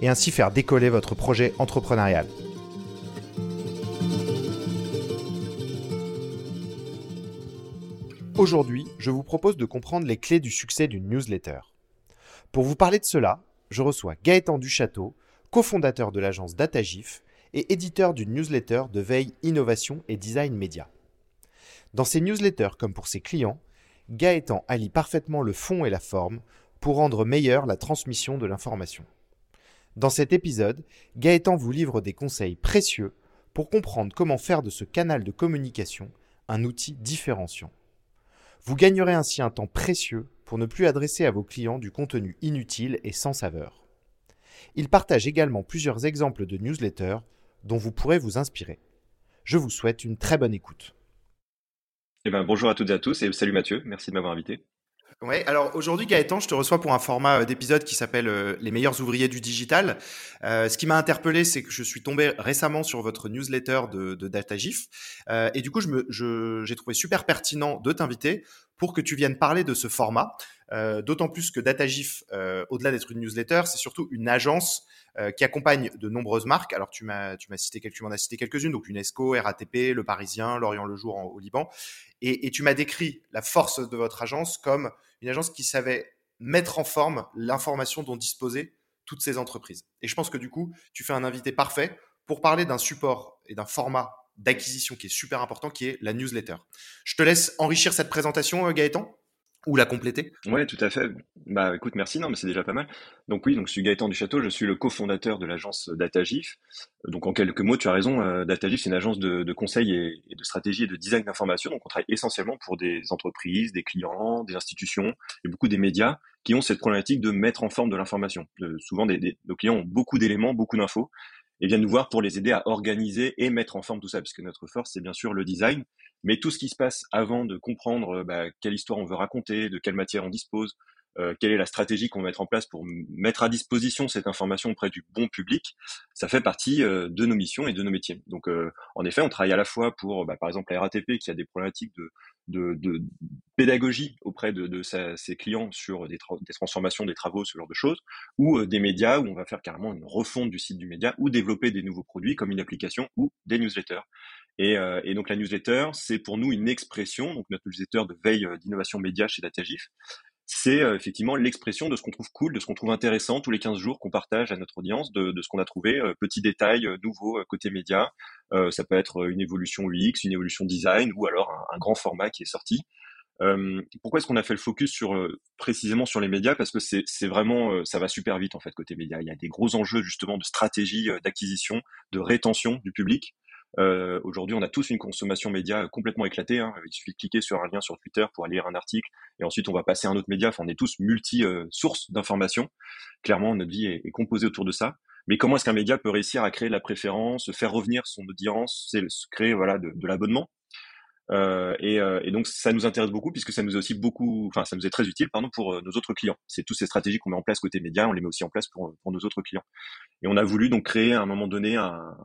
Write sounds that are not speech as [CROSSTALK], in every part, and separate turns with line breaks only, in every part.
et ainsi faire décoller votre projet entrepreneurial. Aujourd'hui, je vous propose de comprendre les clés du succès d'une newsletter. Pour vous parler de cela, je reçois Gaëtan Duchâteau, cofondateur de l'agence DataGIF et éditeur d'une newsletter de veille innovation et design média. Dans ses newsletters comme pour ses clients, Gaëtan allie parfaitement le fond et la forme pour rendre meilleure la transmission de l'information. Dans cet épisode, Gaëtan vous livre des conseils précieux pour comprendre comment faire de ce canal de communication un outil différenciant. Vous gagnerez ainsi un temps précieux pour ne plus adresser à vos clients du contenu inutile et sans saveur. Il partage également plusieurs exemples de newsletters dont vous pourrez vous inspirer. Je vous souhaite une très bonne écoute.
Eh ben, bonjour à toutes et à tous et salut Mathieu, merci de m'avoir invité.
Ouais, alors aujourd'hui Gaëtan, je te reçois pour un format euh, d'épisode qui s'appelle euh, Les meilleurs ouvriers du digital. Euh, ce qui m'a interpellé, c'est que je suis tombé récemment sur votre newsletter de, de DataGIF euh, et du coup, je je, j'ai trouvé super pertinent de t'inviter pour que tu viennes parler de ce format. Euh, D'autant plus que DataGIF, euh, au-delà d'être une newsletter, c'est surtout une agence qui accompagne de nombreuses marques. Alors tu m'as tu m'as cité quelques, tu m'en as cité quelques-unes, donc UNESCO, RATP, Le Parisien, L'Orient le Jour au Liban. Et, et tu m'as décrit la force de votre agence comme une agence qui savait mettre en forme l'information dont disposaient toutes ces entreprises. Et je pense que du coup, tu fais un invité parfait pour parler d'un support et d'un format d'acquisition qui est super important, qui est la newsletter. Je te laisse enrichir cette présentation, euh, Gaëtan? Ou la compléter
Ouais, tout à fait. Bah écoute, merci, non, mais c'est déjà pas mal. Donc oui, donc je suis Gaëtan du Château, je suis le cofondateur de l'agence DataGIF. Donc en quelques mots, tu as raison, euh, DataGIF c'est une agence de, conseil et, de stratégie et de design d'information. Donc on travaille essentiellement pour des entreprises, des clients, des institutions et beaucoup des médias qui ont cette problématique de mettre en forme de l'information. souvent, des, nos clients ont beaucoup d'éléments, beaucoup d'infos et viennent nous voir pour les aider à organiser et mettre en forme tout ça, puisque notre force, c'est bien sûr le design, mais tout ce qui se passe avant de comprendre bah, quelle histoire on veut raconter, de quelle matière on dispose, euh, quelle est la stratégie qu'on va mettre en place pour mettre à disposition cette information auprès du bon public, ça fait partie euh, de nos missions et de nos métiers. Donc, euh, en effet, on travaille à la fois pour, bah, par exemple, la RATP qui a des problématiques de, de, de pédagogie auprès de, de ses clients sur des, des, transformations, des travaux, ce genre de choses, ou euh, des médias où on va faire carrément une refonte du site du média, ou développer des nouveaux produits comme une application ou des newsletters. Et, euh, et, donc la newsletter, c'est pour nous une expression, donc notre newsletter de veille d'innovation média chez DataGIF, c'est euh, effectivement l'expression de ce qu'on trouve cool, de ce qu'on trouve intéressant tous les 15 jours qu'on partage à notre audience, de, de ce qu'on a trouvé, euh, petits détails euh, nouveaux euh, côté média. Euh, ça peut être une évolution UX, une évolution design ou alors un, un grand format qui est sorti. pourquoi est-ce qu'on a fait le focus sur précisément sur les médias? Parce que c'est vraiment ça va super vite en fait côté média. Il y a des gros enjeux justement de stratégie d'acquisition, de rétention du public. Euh, Aujourd'hui, on a tous une consommation média complètement éclatée. Hein. Il suffit de cliquer sur un lien sur Twitter pour aller lire un article, et ensuite on va passer à un autre média. Enfin, on est tous multi-sources euh, d'informations. Clairement, notre vie est, composée autour de ça. Mais comment est-ce qu'un média peut réussir à créer la préférence, faire revenir son audience, créer voilà de, de l'abonnement? Euh, et, euh, et, donc ça nous intéresse beaucoup puisque ça nous est aussi beaucoup, enfin ça nous est très utile pardon pour euh, nos autres clients. C'est toutes ces stratégies qu'on met en place côté média, on les met aussi en place pour, pour nos autres clients. Et on a voulu donc créer à un moment donné un,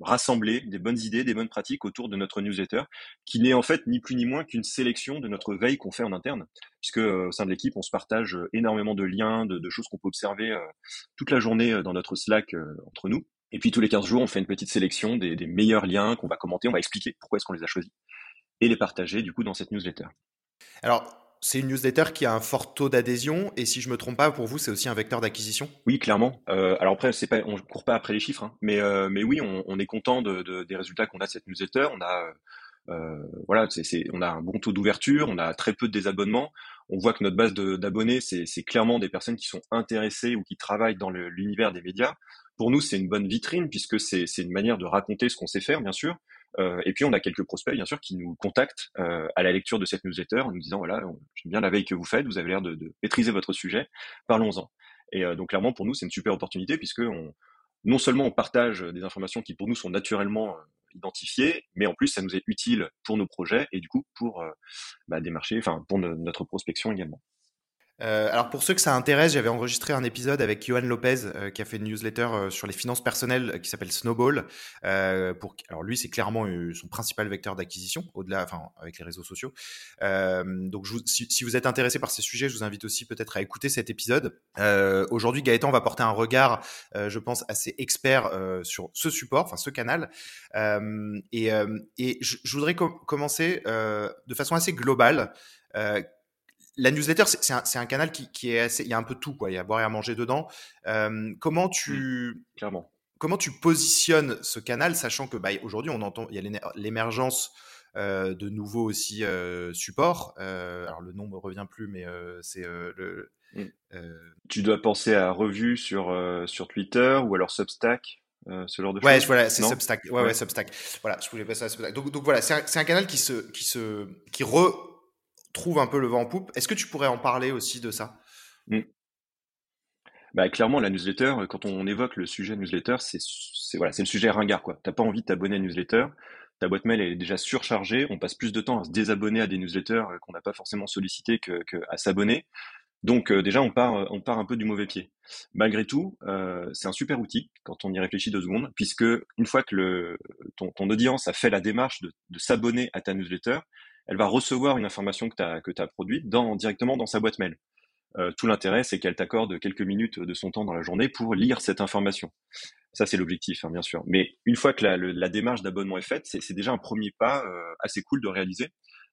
rassembler des bonnes idées, des bonnes pratiques autour de notre newsletter, qui n'est en fait ni plus ni moins qu'une sélection de notre veille qu'on fait en interne, puisque euh, au sein de l'équipe, on se partage euh, énormément de liens, de, choses qu'on peut observer euh, toute la journée dans notre Slack entre nous. Et puis tous les 15 jours, on fait une petite sélection des, des meilleurs liens qu'on va commenter, on va expliquer pourquoi est-ce qu'on les a choisis, et les partager du coup dans cette newsletter.
Alors, c'est une newsletter qui a un fort taux d'adhésion et si je me trompe pas, pour vous, c'est aussi un vecteur d'acquisition?
Oui, clairement. Euh, alors après, c'est pas, on court pas après les chiffres, hein, mais euh, mais oui, on, est content de, de, des résultats qu'on a de cette newsletter. On a euh, voilà, c'est, on a un bon taux d'ouverture, on a très peu de désabonnements. On voit que notre base d'abonnés, c'est, c'est clairement des personnes qui sont intéressées ou qui travaillent dans l'univers des médias. Pour nous, c'est une bonne vitrine puisque c'est, c'est une manière de raconter ce qu'on sait faire, bien sûr, et puis on a quelques prospects bien sûr qui nous contactent euh, à la lecture de cette newsletter en nous disant voilà j'aime bien la veille que vous faites, vous avez l'air de, de, maîtriser votre sujet, parlons-en. Et euh, donc clairement pour nous c'est une super opportunité puisque on, non seulement on partage des informations qui pour nous sont naturellement identifiées, mais en plus ça nous est utile pour nos projets et du coup pour bah, démarcher, enfin pour notre prospection également.
Euh, alors pour ceux que ça intéresse, j'avais enregistré un épisode avec Johan Lopez euh, qui a fait une newsletter euh, sur les finances personnelles qui s'appelle Snowball. pour, alors lui, c'est clairement son principal vecteur d'acquisition, au-delà, enfin avec les réseaux sociaux. donc si, si, vous êtes intéressé par ces sujets, je vous invite aussi peut-être à écouter cet épisode. Aujourd'hui, Gaëtan va porter un regard, je pense, assez expert sur ce support, enfin ce canal. et, et je, je voudrais commencer de façon assez globale la newsletter, c'est un, un, canal qui, qui, est assez. Il y a un peu tout, quoi. Il y a à boire et à manger dedans. Euh, comment tu.
Mmh, clairement.
Comment tu positionnes ce canal, sachant que bah, aujourd'hui, on entend, il y a l'émergence euh, de nouveaux aussi euh, supports. Euh, alors le nom me revient plus, mais c'est le.
Mmh. Tu dois penser à revue sur sur Twitter ou alors Substack. ce genre de
ouais, voilà, c'est Substack. Ouais, ouais, Substack. Voilà, je voulais passer à Substack. Donc, donc voilà, c'est un, un, canal qui se, qui se, qui re, trouve un peu le vent en poupe. Est-ce que tu pourrais en parler aussi de ça? Mmh.
bah, Clairement, la newsletter, quand on évoque le sujet newsletter, c'est voilà, le sujet ringard. Tu n'as pas envie de t'abonner à newsletter. Ta boîte mail est déjà surchargée. On passe plus de temps à se désabonner à des newsletters euh, qu'on n'a pas forcément sollicité que s'abonner. Donc euh, déjà, on part, euh, on un peu du mauvais pied. Malgré tout, c'est un super outil quand on y réfléchit deux secondes, puisque une fois que ton, audience a fait la démarche de s'abonner à ta newsletter, elle va recevoir une information que tu as, que as produite dans, directement dans sa boîte mail. Euh, tout l'intérêt, c'est qu'elle t'accorde quelques minutes de son temps dans la journée pour lire cette information. Ça, c'est l'objectif, hein, bien sûr. Mais une fois que la, la démarche d'abonnement est faite, c'est déjà un premier pas euh, assez cool de réaliser,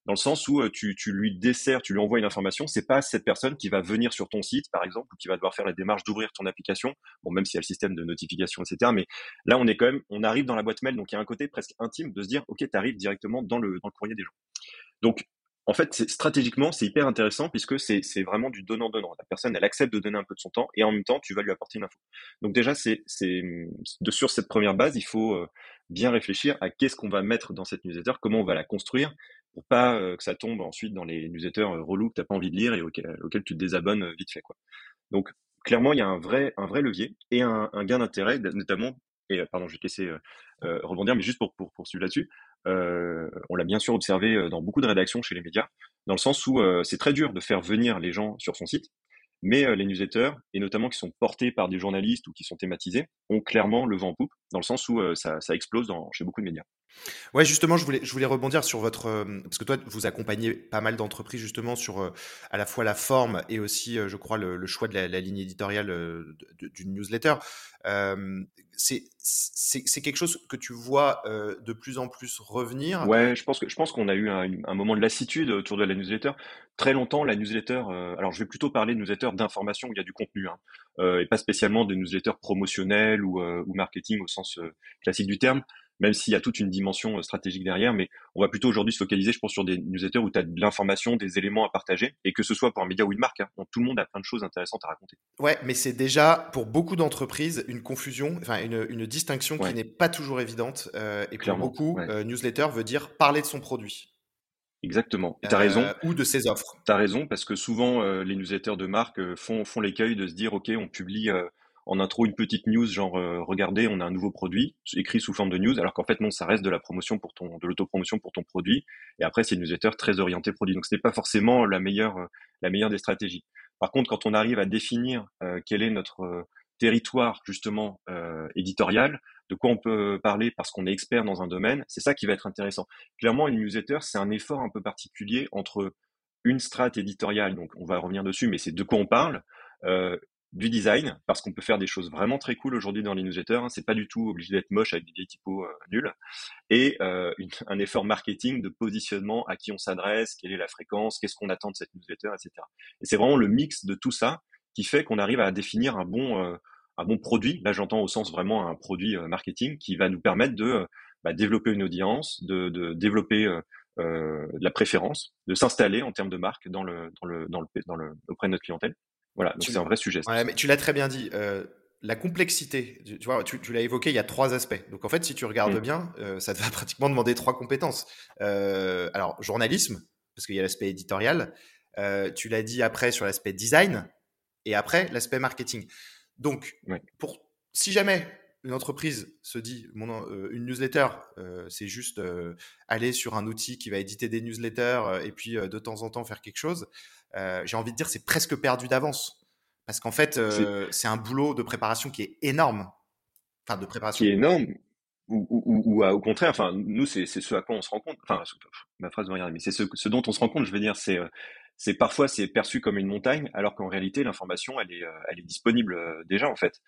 dans le sens où euh, tu, lui desserres, tu lui envoies une information. C'est pas cette personne qui va venir sur ton site, par exemple, ou qui va devoir faire la démarche d'ouvrir ton application. Bon, même s'il y a le système de notification, etc. Mais là, on est quand même, on arrive dans la boîte mail, donc il y a un côté presque intime de se dire, ok, tu arrives directement dans le, dans le courrier des gens. Donc, en fait, stratégiquement, c'est hyper intéressant puisque c'est vraiment du donnant-donnant. La personne, elle accepte de donner un peu de son temps et en même temps, tu vas lui apporter une info. Donc déjà, c'est de sur cette première base, il faut euh, bien réfléchir à qu'est-ce qu'on va mettre dans cette newsletter, comment on va la construire pour pas euh, que ça tombe ensuite dans les newsletters euh, relous que t'as pas envie de lire et auxquels, tu te désabonnes vite fait, quoi. Donc clairement, il y a un vrai un vrai levier et un, gain d'intérêt, notamment. Et pardon, je vais te laisser rebondir, mais juste pour, pour poursuivre là-dessus, euh, on l'a bien sûr observé euh, dans beaucoup de rédactions chez les médias, dans le sens où euh, c'est très dur de faire venir les gens sur son site, mais les newsletters, et notamment qui sont portés par des journalistes ou qui sont thématisés, ont clairement le vent en poupe, dans le sens où ça, explose chez beaucoup de médias.
Ouais, justement, je voulais, je voulais rebondir sur votre. parce que toi, vous accompagnez pas mal d'entreprises justement sur à la fois la forme et aussi, je crois, le, choix de la, ligne éditoriale d'une newsletter c'est quelque chose que tu vois euh, de plus en plus revenir?
Ouais, je pense que je pense qu'on a eu un, un, moment de lassitude autour de la newsletter. Très longtemps, la newsletter. Euh, alors, je vais plutôt parler de newsletter d'information où il y a du contenu, hein, euh, et pas spécialement de newsletter promotionnels ou, ou marketing au sens classique du terme même s'il y a toute une dimension euh, stratégique derrière, mais on va plutôt aujourd'hui se focaliser, je pense, sur des newsletters où tu as de l'information, des éléments à partager, et que ce soit pour un média ou une marque, hein, tout le monde a plein de choses intéressantes à raconter.
Ouais, mais c'est déjà pour beaucoup d'entreprises une confusion, enfin une, distinction qui n'est pas toujours évidente, euh, et pour beaucoup, euh, newsletter veut dire parler de son produit.
Exactement. Tu as raison.
Ou de ses offres.
Tu as raison, parce que souvent, les newsletters de marque font, font l'écueil de se dire, OK, on publie en intro une petite news genre euh, regardez on a un nouveau produit écrit sous forme de news alors qu'en fait non ça reste de la promotion pour ton de l'autopromotion pour ton produit et après c'est une newsletter très orientée produit donc ce n'est pas forcément la meilleure euh, la meilleure des stratégies par contre quand on arrive à définir euh, quel est notre territoire justement éditorial de quoi on peut parler parce qu'on est expert dans un domaine c'est ça qui va être intéressant clairement une newsletter c'est un effort un peu particulier entre une strate éditoriale donc on va revenir dessus mais c'est de quoi on parle du design, parce qu'on peut faire des choses vraiment très cool aujourd'hui dans les newsletters. Hein. C'est pas du tout obligé d'être moche avec des vieilles typos euh, nuls. Et euh, un effort marketing de positionnement, à qui on s'adresse, quelle est la fréquence, qu'est-ce qu'on attend de cette newsletter, etc. Et c'est vraiment le mix de tout ça qui fait qu'on arrive à définir un bon, euh, un bon produit. Là, j'entends au sens vraiment un produit marketing qui va nous permettre de bah, développer une audience, de, de développer de la préférence, de s'installer en termes de marque dans le, dans le, dans le, dans le, auprès de notre clientèle. Voilà, c'est un vrai sujet.
mais tu l'as très bien dit. Euh, la complexité, tu, vois, tu, l'as évoqué, il y a trois aspects. Donc en fait, si tu regardes mmh. bien, euh, ça te va [LAUGHS] pratiquement demander trois compétences. Euh, alors, journalisme, parce qu'il y a l'aspect éditorial. tu l'as dit après sur l'aspect design et après l'aspect marketing. Donc, pour, si jamais une entreprise se dit, mon, une newsletter, c'est juste aller sur un outil qui va éditer des newsletters et puis de temps en temps faire quelque chose, j'ai envie de dire c'est presque perdu d'avance. Parce qu'en fait, c'est un boulot de préparation qui est énorme. Enfin, de préparation.
Qui est énorme. Ou, ou, ou, au contraire, enfin, nous, c'est ce à quoi on se rend compte. Enfin, ma phrase va regarder, mais c'est ce, ce, dont on se rend compte, je veux dire, c'est c'est parfois c'est perçu comme une montagne, alors qu'en réalité l'information elle est, euh, elle est disponible euh, déjà en fait.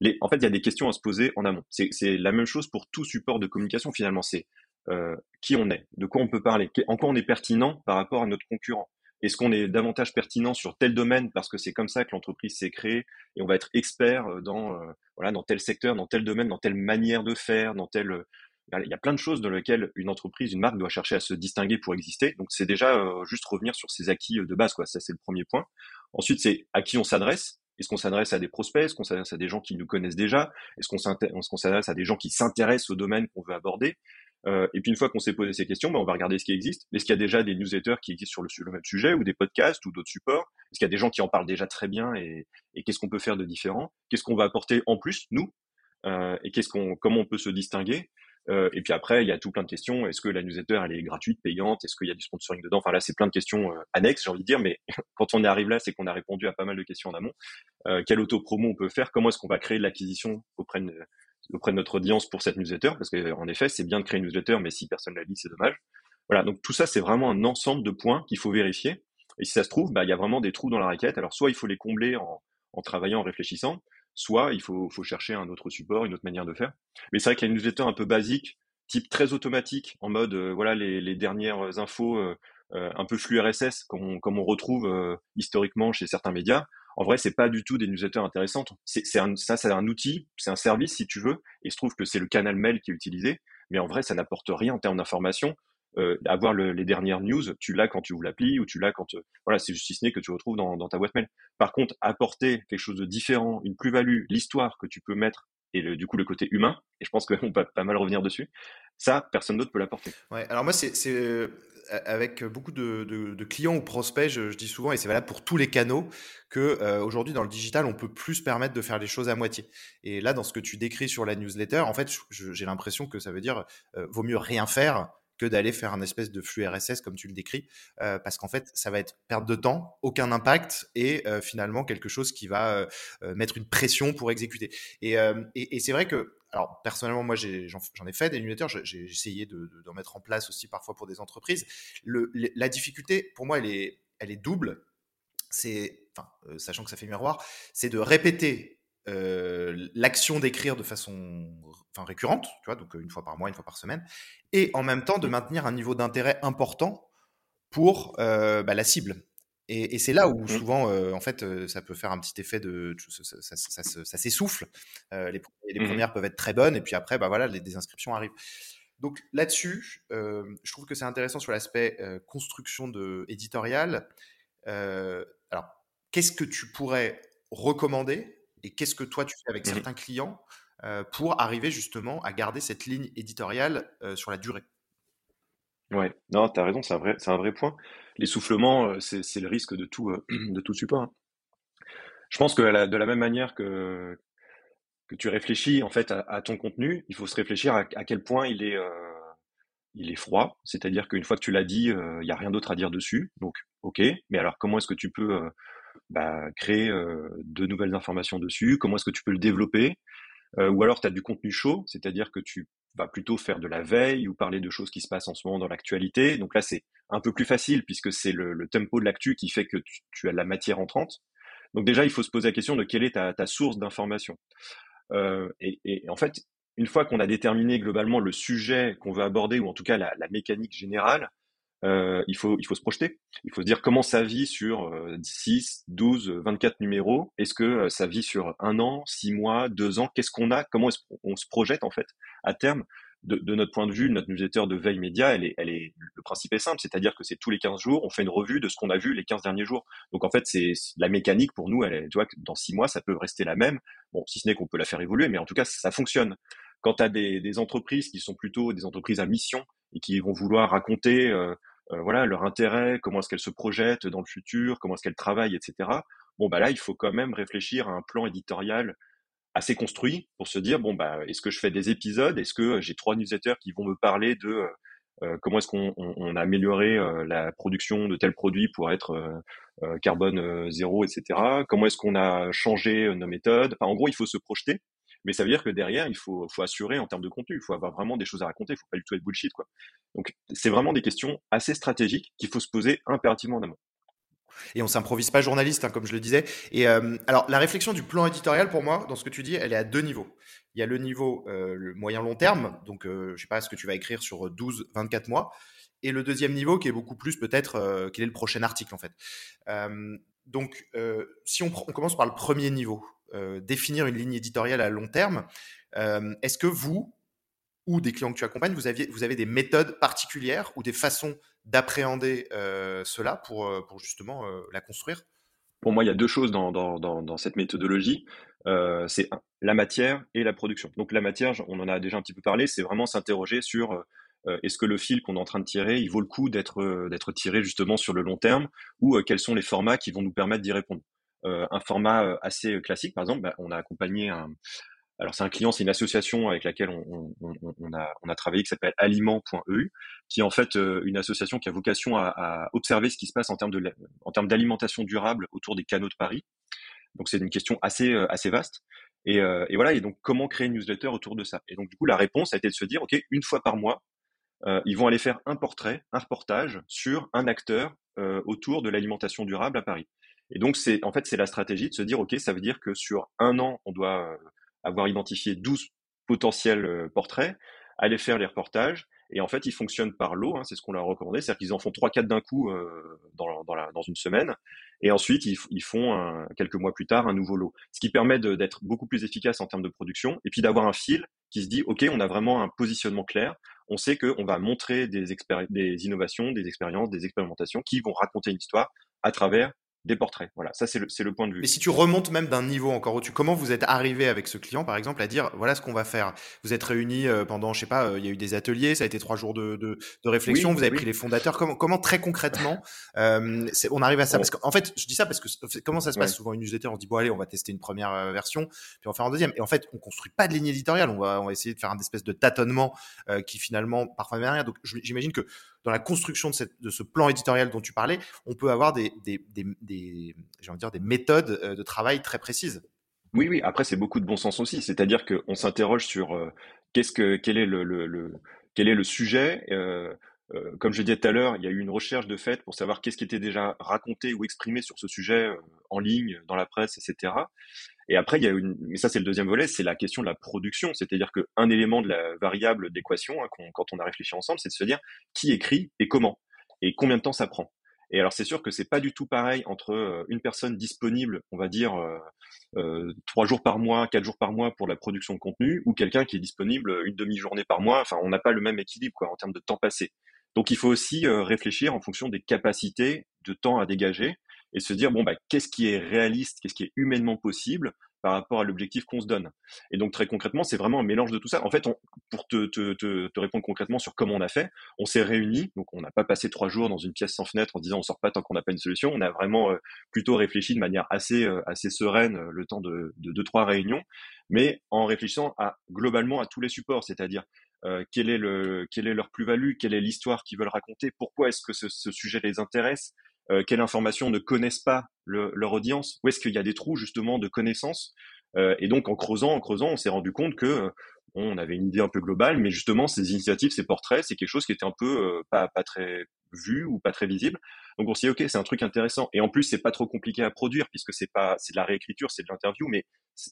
Les, en fait, il y a des questions à se poser en amont. C'est la même chose pour tout support de communication finalement. C'est euh, qui on est, de quoi on peut parler, en quoi on est pertinent par rapport à notre concurrent. Est-ce qu'on est davantage pertinent sur tel domaine parce que c'est comme ça que l'entreprise s'est créée et on va être expert dans voilà dans tel secteur, dans tel domaine, dans telle manière de faire, dans tel il y a plein de choses dans lesquelles une entreprise, une marque doit chercher à se distinguer pour exister. Donc c'est déjà euh, juste revenir sur ses acquis euh, de base, quoi. Ça c'est le premier point. Ensuite c'est à qui on s'adresse. Est-ce qu'on s'adresse à des prospects? Est-ce qu'on s'adresse à des gens qui nous connaissent déjà? Est-ce qu'on s'adresse à des gens qui s'intéressent au domaine qu'on veut aborder? Euh, Et puis une fois qu'on s'est posé ces questions, ben, on va regarder ce qui existe. Est-ce qu'il y a déjà des newsletters qui existent sur le, même sujet ou des podcasts ou d'autres supports? Est-ce qu'il y a des gens qui en parlent déjà très bien et, et qu'est-ce qu'on peut faire de différent? Qu'est-ce qu'on va apporter en plus nous? Euh, et qu'est-ce qu'on, comment on peut se distinguer? Euh, et puis après, il y a tout plein de questions. Est-ce que la newsletter, elle est gratuite, payante? Est-ce qu'il y a du sponsoring dedans? Enfin là, c'est plein de questions euh, annexes, j'ai envie de dire. Mais [LAUGHS] quand on arrive là, c'est qu'on a répondu à pas mal de questions en amont. Euh, quelle auto-promo on peut faire? Comment est-ce qu'on va créer l'acquisition auprès de, de notre audience pour cette newsletter? Parce qu'en effet, c'est bien de créer une newsletter, mais si personne la lit, c'est dommage. Voilà, donc tout ça, c'est vraiment un ensemble de points qu'il faut vérifier. Et si ça se trouve, bah, il y a vraiment des trous dans la raquette. Alors soit il faut les combler en travaillant, en réfléchissant, soit il faut, chercher un autre support, une autre manière de faire. Mais c'est vrai qu'il y a une newsletter un peu basique, type très automatique, en mode euh, voilà les, dernières infos euh, euh, un peu flux RSS, comme on, retrouve historiquement chez certains médias. En vrai, c'est pas du tout des newsletters intéressantes. C'est, c'est ça, c'est un outil, c'est un service si tu veux, et se trouve que c'est le canal mail qui est utilisé. Mais en vrai, ça n'apporte rien en termes d'information. Euh, avoir le, les dernières news, tu l'as quand tu ouvres l'appli ou tu l'as quand voilà, c'est juste si ce n'est que tu retrouves dans, dans ta boîte mail. Par contre, apporter quelque chose de différent, une plus-value, l'histoire que tu peux mettre et le, du coup le côté humain, et je pense qu'on [LAUGHS] peut pas mal revenir dessus, ça, personne d'autre peut l'apporter.
Ouais, alors moi, c'est euh, avec beaucoup de, de, de, clients ou prospects, je, je dis souvent, et c'est valable pour tous les canaux, que euh, aujourd'hui dans le digital, on peut plus se permettre de faire les choses à moitié. Et là, dans ce que tu décris sur la newsletter, en fait, j'ai l'impression que ça veut dire euh, vaut mieux rien faire que d'aller faire un espèce de flux RSS comme tu le décris, euh, parce qu'en fait, ça va être perte de temps, aucun impact et euh, finalement quelque chose qui va euh, mettre une pression pour exécuter. Et, c'est vrai que, alors personnellement, moi j'en ai fait des newsletters, j'ai essayé d'en de, mettre en place aussi parfois pour des entreprises. La difficulté, pour moi, elle est, elle est double. C'est, enfin, sachant que ça fait miroir, c'est de répéter euh, l'action d'écrire de façon enfin, récurrente, tu vois, donc une fois par mois, une fois par semaine, et en même temps de maintenir un niveau d'intérêt important pour euh, bah, la cible. Et, et c'est là où mmh. souvent, euh, en fait, ça peut faire un petit effet de, ça, ça, ça, ça s'essouffle. Les, les mmh. premières peuvent être très bonnes, et puis après, bah voilà, les désinscriptions arrivent. Donc là-dessus, je trouve que c'est intéressant sur l'aspect construction de éditoriale. alors, qu'est-ce que tu pourrais recommander et qu'est-ce que toi tu fais avec mmh certains clients euh, pour arriver justement à garder cette ligne éditoriale euh, sur la durée?
Ouais, non, tu as raison, c'est un, vrai, un vrai point. L'essoufflement, c'est le risque de tout, [CLEARS THROAT] de tout support. Hein. Je pense que la, de la même manière que, que tu réfléchis en fait à, à ton contenu, il faut se réfléchir à, à quel point il est, euh, il est froid, c'est-à-dire qu'une fois que tu l'as dit, il n'y a rien d'autre à dire dessus. Donc, ok, mais alors comment est-ce que tu peux bah, créer de nouvelles informations dessus, comment est-ce que tu peux le développer, ou alors tu as du contenu chaud, c'est-à-dire que tu vas plutôt faire de la veille ou parler de choses qui se passent en ce moment dans l'actualité. Donc là, c'est un peu plus facile puisque c'est le, tempo de l'actu qui fait que tu, as de la matière entrante. Donc déjà, il faut se poser la question de quelle est ta, source d'information. Et, en fait, une fois qu'on a déterminé globalement le sujet qu'on veut aborder, ou en tout cas la mécanique générale, euh, il, faut, il faut se projeter. Il faut se dire comment ça vit sur euh, 6, 12, 24 numéros. Est-ce que euh, ça vit sur un an, six mois, deux ans Qu'est-ce qu'on a Comment qu'on se projette en fait à terme? De, de, notre point de vue, notre newsletter de veille média, elle est, elle est, le principe est simple, c'est-à-dire que c'est tous les 15 jours, on fait une revue de ce qu'on a vu les 15 derniers jours. Donc en fait, c'est la mécanique pour nous, elle est, tu vois, que dans six mois, ça peut rester la même. Bon, si ce n'est qu'on peut la faire évoluer, mais en tout cas, ça fonctionne. Quand tu as des, des, entreprises qui sont plutôt des entreprises à mission et qui vont vouloir raconter euh, euh, voilà leur intérêt, comment est-ce qu'elles se projettent dans le futur, comment est-ce qu'elles travaillent, etc. Bon bah là, il faut quand même réfléchir à un plan éditorial assez construit pour se dire bon bah est-ce que je fais des épisodes? Est-ce que j'ai trois newsletters qui vont me parler de comment est-ce qu'on a amélioré la production de tel produit pour être carbone zéro, etc. Comment est-ce qu'on a changé nos méthodes? En gros, il faut se projeter mais ça veut dire que derrière, il faut, faut assurer en termes de contenu, il faut avoir vraiment des choses à raconter, il faut pas du tout être bullshit, quoi. Donc, c'est vraiment des questions assez stratégiques qu'il faut se poser impérativement en amont.
Et on s'improvise pas journaliste, hein, comme je le disais. Et euh, alors, la réflexion du plan éditorial, pour moi, dans ce que tu dis, elle est à deux niveaux. Il y a le niveau euh, le moyen long terme, donc euh, je sais pas ce que tu vas écrire sur 12, 24 mois, et le deuxième niveau qui est beaucoup plus peut-être euh, quel est le prochain article en fait. Euh, donc, si on, commence par le premier niveau, euh, définir une ligne éditoriale à long terme. Euh, est-ce que vous ou des clients que tu accompagnes, vous, aviez, vous avez des méthodes particulières ou des façons d'appréhender euh, cela pour, pour justement la construire?
Pour moi, il y a deux choses dans, dans, dans, cette méthodologie. c'est la matière et la production. Donc la matière, on en a déjà un petit peu parlé, c'est vraiment s'interroger sur est-ce que le fil qu'on est en train de tirer, il vaut le coup d'être d'être tiré justement sur le long terme, ou quels sont les formats qui vont nous permettre d'y répondre? Euh, un format euh, assez classique. Par exemple, bah, on a accompagné un, alors c'est un client, c'est une association avec laquelle on, on, on, a, on a, travaillé qui s'appelle aliment.eu, qui est en fait euh, une association qui a vocation à, à, observer ce qui se passe en termes de en termes d'alimentation durable autour des canaux de Paris. Donc c'est une question assez assez vaste. Et, et, voilà. Et donc comment créer une newsletter autour de ça? Et donc du coup la réponse a été de se dire ok une fois par mois euh, ils vont aller faire un portrait, un reportage sur un acteur euh, autour de l'alimentation durable à Paris. Et donc, c'est en fait, c'est la stratégie de se dire, OK, ça veut dire que sur un an, on doit euh, avoir identifié 12 potentiels euh, portraits, aller faire les reportages. Et en fait, ils fonctionnent par lot, hein, c'est ce qu'on leur a recommandé, c'est-à-dire qu'ils en font trois, quatre d'un coup euh, dans, dans, la, dans, une semaine, et ensuite ils, font quelques mois plus tard un nouveau lot, ce qui permet d'être beaucoup plus efficace en termes de production, et puis d'avoir un fil qui se dit, ok, on a vraiment un positionnement clair, on sait qu'on va montrer des, innovations, des expériences, des expérimentations qui vont raconter une histoire à travers des portraits. Voilà, ça c'est le, le, point de vue.
Mais si tu remontes même d'un niveau encore au-dessus, comment vous êtes arrivé avec ce client, par exemple, à dire voilà ce qu'on va faire? Vous êtes réunis euh, pendant, je sais pas, euh, il y a eu des ateliers, ça a été trois jours de, de, de réflexion, vous avez pris les fondateurs. Comment, comment très concrètement [LAUGHS] euh, on arrive à ça? Parce qu'en fait, je dis ça parce que comment ça se passe souvent une newsletter? On se dit bon allez, on va tester une première euh, version, puis on va faire un deuxième. Et en fait, on construit pas de ligne éditoriale. On va, on va essayer de faire un espèce de tâtonnement qui finalement parfois rien. Donc j'imagine que dans la construction de, ce plan éditorial dont tu parlais, on peut avoir des, des, des, des méthodes euh, de travail très précises.
Oui, oui. Après, c'est beaucoup de bon sens aussi. C'est-à-dire qu'on s'interroge sur euh, quel est le sujet. Euh, euh, comme je disais tout à l'heure, il y a eu une recherche de fait pour savoir qu'est-ce qui était déjà raconté ou exprimé sur ce sujet euh, en ligne, dans la presse, etc. Et après, il y a une, mais ça c'est le deuxième volet, c'est la question de la production, c'est-à-dire qu'un élément de la variable d'équation, hein, quand on a réfléchi ensemble, c'est de se dire qui écrit et comment et combien de temps ça prend. Et alors c'est sûr que c'est pas du tout pareil entre euh, une personne disponible, on va dire trois jours par mois, quatre jours par mois pour la production de contenu, ou quelqu'un qui est disponible une demi-journée par mois. Enfin, on n'a pas le même équilibre quoi en termes de temps passé. Donc il faut aussi réfléchir en fonction des capacités de temps à dégager et se dire bon bah qu'est-ce qui est réaliste, qu'est-ce qui est humainement possible par rapport à l'objectif qu'on se donne? Et donc très concrètement, c'est vraiment un mélange de tout ça. En fait, pour te, répondre concrètement sur comment on a fait, on s'est réunis, donc on n'a pas passé trois jours dans une pièce sans fenêtre en disant on sort pas tant qu'on n'a pas une solution. On a vraiment euh, plutôt réfléchi de manière assez euh, sereine euh, le temps de, de deux trois réunions, mais en réfléchissant globalement à tous les supports, c'est-à-dire euh, quelle est leur plus-value, quelle est l'histoire qu'ils veulent raconter, pourquoi est-ce que ce, sujet les intéresse, euh, quelles informations ne connaissent pas le, leur audience, où est-ce qu'il y a des trous justement de connaissances. Euh, et donc en creusant, en creusant, on s'est rendu compte que on avait une idée un peu globale, mais justement ces initiatives, ces portraits, c'est quelque chose qui était un peu pas pas très vu ou pas très visible. Donc on s'est dit ok, c'est un truc intéressant. Et en plus, c'est pas trop compliqué à produire puisque c'est pas c'est de la réécriture, c'est de l'interview, mais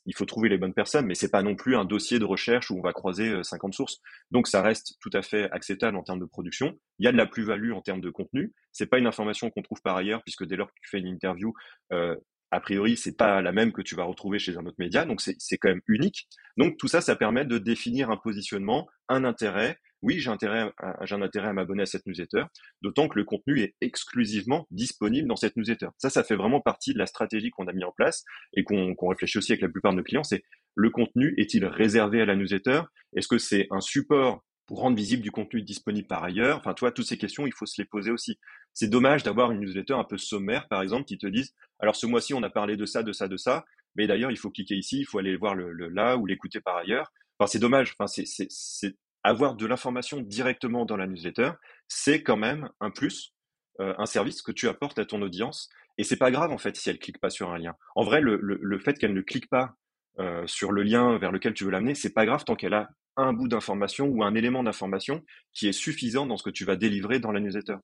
il faut trouver les bonnes personnes. Mais c'est pas non plus un dossier de recherche où on va croiser 50 euh, sources. Donc ça reste tout à fait acceptable en termes de production. Il y a de la plus-value en termes de contenu. C'est pas une information qu'on trouve par ailleurs puisque dès lors que tu fais une interview, euh, a priori, c'est pas la même que tu vas retrouver chez un autre média, donc c'est quand même unique. Donc tout ça, ça permet de définir un positionnement, un intérêt, oui, j'ai intérêt, j'ai un intérêt à m'abonner à cette newsletter, d'autant que le contenu est exclusivement disponible dans cette newsletter. Ça, ça fait vraiment partie de la stratégie qu'on a mis en place et qu'on réfléchit aussi avec la plupart de nos clients. C'est le contenu est-il réservé à la newsletter? Est-ce que c'est un support pour rendre visible du contenu disponible par ailleurs? Enfin, toi, toutes ces questions, il faut se les poser aussi. C'est dommage d'avoir une newsletter un peu sommaire, par exemple, qui te dise alors ce mois-ci, on a parlé de ça, de ça, de ça, mais d'ailleurs, il faut cliquer ici, il faut aller voir le, là ou l'écouter par ailleurs. Enfin, c'est dommage. Enfin, c'est avoir de l'information directement dans la newsletter, c'est quand même un plus, euh, un service que tu apportes à ton audience. Et c'est pas grave en fait si elle clique pas sur un lien. En vrai, le, fait qu'elle ne clique pas euh, sur le lien vers lequel tu veux l'amener, c'est pas grave tant qu'elle a un bout d'information ou un élément d'information qui est suffisant dans ce que tu vas délivrer dans la newsletter.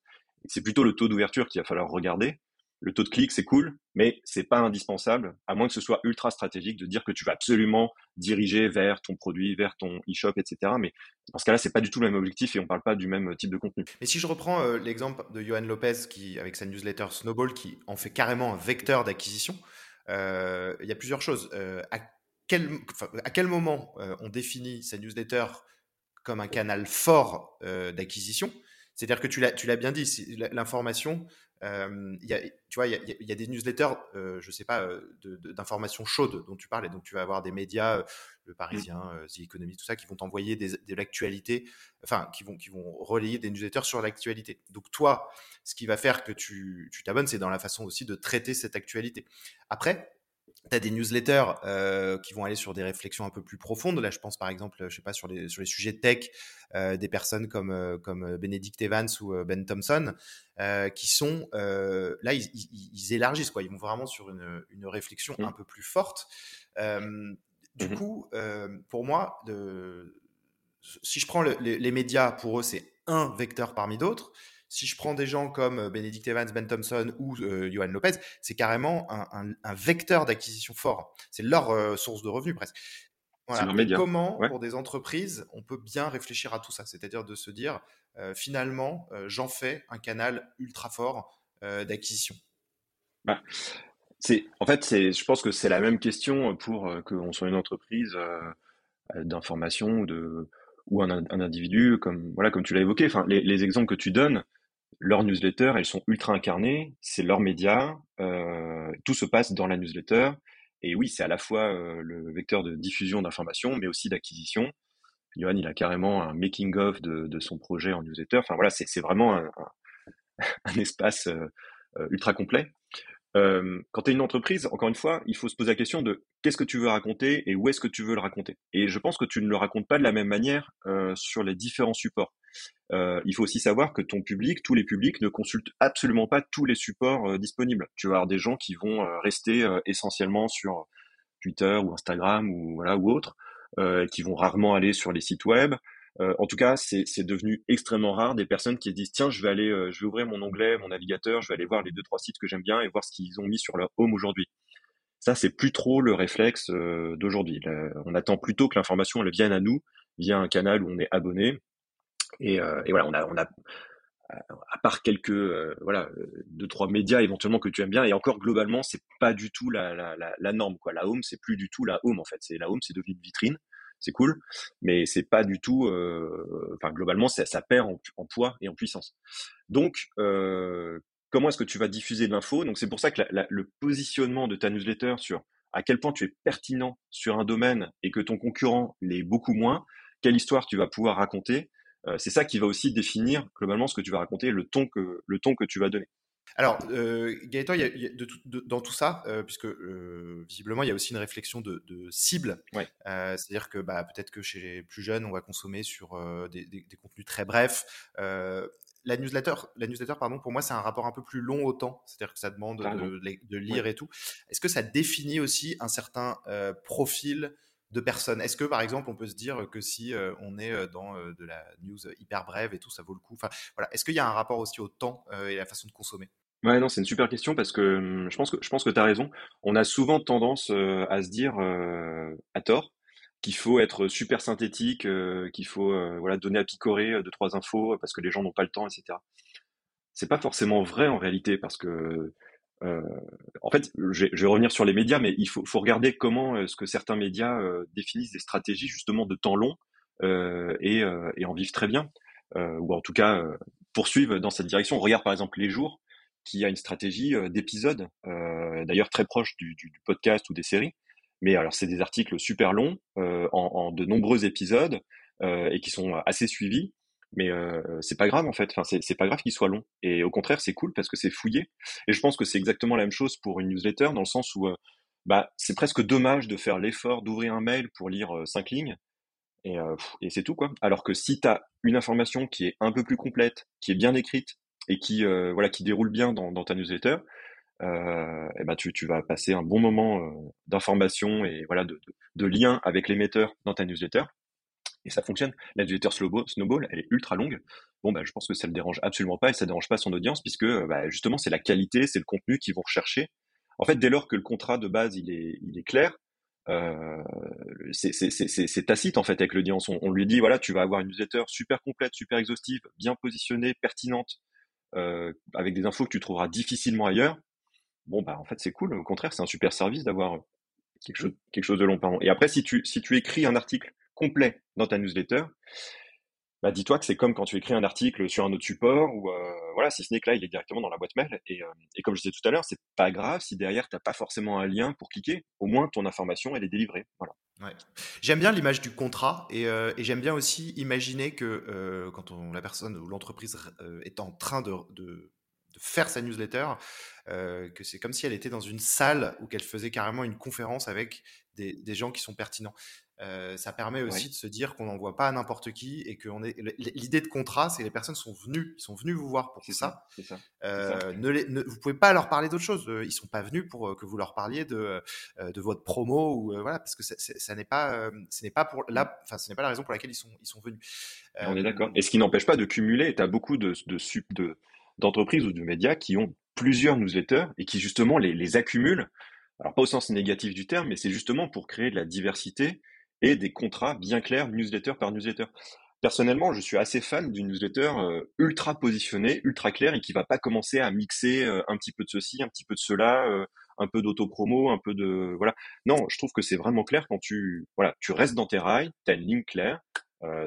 C'est plutôt le taux d'ouverture qu'il va falloir regarder le taux de clic, c'est cool, mais c'est pas indispensable, à moins que ce soit ultra stratégique de dire que tu vas absolument diriger vers ton produit, vers ton e-shop, etc. Mais dans ce cas-là, c'est pas du tout le même objectif et on parle pas du même type de contenu.
Mais si je reprends euh, l'exemple de Johan Lopez qui, avec sa newsletter Snowball, qui en fait carrément un vecteur d'acquisition, euh, il y a plusieurs choses. Euh, à, quel, à quel moment on définit sa newsletter comme un canal fort d'acquisition? C'est-à-dire que tu l'as bien dit, l'information, y a, tu vois, il y, a, des newsletters, euh, je sais pas, d'informations chaudes dont tu parlais. Donc, tu vas avoir des médias, le mmh. Parisien, The Economy, tout ça, qui vont t'envoyer de l'actualité, enfin, qui vont, qui vont relayer des newsletters sur l'actualité. Donc, toi, ce qui va faire que tu t'abonnes, c'est dans la façon aussi de traiter cette actualité. Après, tu as des newsletters euh, qui vont aller sur des réflexions un peu plus profondes. Là, je pense par exemple, je sais pas, sur les, sur les sujets tech, euh, des personnes comme, euh, comme Benedict Evans ou Ben Thompson, qui sont là, ils, ils, élargissent, quoi. Ils vont vraiment sur une, une réflexion mmh. un peu plus forte. du mmh coup, pour moi, de, si je prends les, les médias, pour eux, c'est un vecteur parmi d'autres si je prends des gens comme euh, Benedict Evans, Ben Thompson ou euh, Johan Lopez, c'est carrément un, vecteur d'acquisition fort. C'est leur euh, source de revenus presque. Comment, pour des entreprises, on peut bien réfléchir à tout ça? C'est-à-dire de se dire, finalement, j'en fais un canal ultra fort d'acquisition.
Bah, en fait, je pense que c'est la même question pour qu'on soit une entreprise d'information ou de ou un, individu, comme voilà, comme tu l'as évoqué. Enfin, les, les, exemples que tu donnes, leurs newsletters, elles sont ultra incarnées, c'est leurs médias, euh, tout se passe dans la newsletter. Et oui, c'est à la fois euh, le vecteur de diffusion d'informations, mais aussi d'acquisition. Johan, il a carrément un making-of de, son projet en newsletter. Enfin voilà, c'est vraiment [LAUGHS] un, espace euh, ultra complet. Quand tu es une entreprise, encore une fois, il faut se poser la question de qu'est-ce que tu veux raconter et où est-ce que tu veux le raconter. Et je pense que tu ne le racontes pas de la même manière sur les différents supports. Euh, il faut aussi savoir que ton public, tous les publics, ne consultent absolument pas tous les supports euh, disponibles. Tu vas avoir des gens qui vont euh, rester essentiellement sur Twitter ou Instagram ou voilà ou autre, qui vont rarement aller sur les sites web. en tout cas, c'est devenu extrêmement rare des personnes qui disent tiens, je vais aller, je vais ouvrir mon onglet, mon navigateur, je vais aller voir les deux trois sites que j'aime bien et voir ce qu'ils ont mis sur leur home aujourd'hui. Ça, c'est plus trop le réflexe d'aujourd'hui. On attend plutôt que l'information elle vienne à nous via un canal où on est abonné et, euh, et, voilà, on a, à part quelques euh, voilà deux trois médias éventuellement que tu aimes bien et encore globalement c'est pas du tout la, norme quoi. La home c'est plus du tout la home en fait. C'est la home c'est devenu une vitrine. C'est cool. Mais c'est pas du tout euh, enfin globalement ça, ça perd en, en, poids et en puissance. Donc euh, comment est-ce que tu vas diffuser de l'info? Donc c'est pour ça que le positionnement de ta newsletter sur à quel point tu es pertinent sur un domaine et que ton concurrent l'est beaucoup moins quelle histoire tu vas pouvoir raconter c'est ça qui va aussi définir globalement ce que tu vas raconter, le ton que, le ton que tu vas donner.
Alors, euh, Gaëtan, il y a, de dans tout ça, euh, puisque euh, visiblement, il y a aussi une réflexion de, de cible.
Ouais.
C'est-à-dire que bah, peut-être que chez les plus jeunes, on va consommer sur des, des, des, contenus très brefs. la newsletter, la newsletter, pardon, pour moi, c'est un rapport un peu plus long au temps. C'est-à-dire que ça demande de, de, lire et tout. Est-ce que ça définit aussi un certain profil de personnes. Est-ce que, par exemple, on peut se dire que si euh, on est euh, dans euh, de la news hyper brève et tout, ça vaut le coup? Enfin, voilà. Est-ce qu'il y a un rapport aussi au temps et à la façon de consommer?
Ouais, non, c'est une super question parce que hum, je pense que je pense que tu as raison. On a souvent tendance à se dire à tort qu'il faut être super synthétique, qu'il faut voilà donner à picorer deux trois infos parce que les gens n'ont pas le temps, etc. C'est pas forcément vrai en réalité parce que euh, en fait, je vais, revenir sur les médias, mais il faut, regarder comment est-ce que certains médias euh, définissent des stratégies justement de temps long euh, et, en vivent très bien, ou en tout cas poursuivent dans cette direction. On regarde par exemple Les Jours, qui a une stratégie d'épisodes, d'ailleurs très proche du, podcast ou des séries. Mais alors c'est des articles super longs, en, de nombreux épisodes, et qui sont assez suivis mais euh, c'est pas grave en fait. Enfin, c'est pas grave qu'il soit long. Et au contraire, c'est cool parce que c'est fouillé. Et je pense que c'est exactement la même chose pour une newsletter dans le sens où euh, bah, c'est presque dommage de faire l'effort d'ouvrir un mail pour lire cinq lignes et, et c'est tout quoi. Alors que si tu as une information qui est un peu plus complète, qui est bien écrite et qui voilà qui déroule bien dans, ta newsletter, euh, et ben tu, tu vas passer un bon moment euh, d'information et voilà de, de, de, lien avec l'émetteur dans ta newsletter. Et ça fonctionne. La newsletter Snowball, elle est ultra longue. Bon, bah, je pense que ça le dérange absolument pas et ça dérange pas son audience puisque bah, justement c'est la qualité, c'est le contenu qu'ils vont rechercher. En fait, dès lors que le contrat de base il est, il est clair, euh, c'est tacite en fait avec l'audience. On, on, lui dit voilà, tu vas avoir une newsletter super complète, super exhaustive, bien positionnée, pertinente, euh, avec des infos que tu trouveras difficilement ailleurs bon bah en fait c'est cool. Au contraire, c'est un super service d'avoir quelque chose, quelque chose de long. Pardon. Et après, si tu, si tu écris un article complet dans ta newsletter, bah dis-toi que c'est comme quand tu écris un article sur un autre support ou euh, voilà, si ce n'est que là, il est directement dans la boîte mail. Et, euh, et comme je disais tout à l'heure, c'est pas grave si derrière t'as pas forcément un lien pour cliquer. Au moins ton information elle est délivrée. Voilà.
J'aime bien l'image du contrat et, euh, j'aime bien aussi imaginer que quand la personne ou l'entreprise est en train de, faire sa newsletter, que c'est comme si elle était dans une salle où qu'elle faisait carrément une conférence avec des gens qui sont pertinents. Euh, ça permet aussi ouais. de se dire qu'on n'envoie pas à n'importe qui et que est l'idée de contrat, c'est que les personnes sont venues, ils sont venus vous voir pour ça. ça. ça. Euh, ça. Ne les, ne, vous pouvez pas leur parler d'autre chose. Ils sont pas venus pour que vous leur parliez de de votre promo ou voilà parce que ça n'est pas ce n'est pas pour là, enfin ce n'est pas la raison pour laquelle ils sont ils sont venus.
On est d'accord. Et ce qui n'empêche pas de cumuler. Tu as beaucoup de de, de, de d'entreprises ou de médias qui ont plusieurs newsletters et qui justement les, les accumulent. Alors pas au sens négatif du terme, mais c'est justement pour créer de la diversité et des contrats bien clairs, newsletter par newsletter. Personnellement, je suis assez fan d'une newsletter euh, ultra positionnée, ultra claire et qui va pas commencer à mixer euh, un petit peu de ceci, un petit peu de cela, euh, un peu d'auto-promo, un peu de voilà. Non, je trouve que c'est vraiment clair quand tu voilà, tu restes dans tes rails, tu as une ligne claire.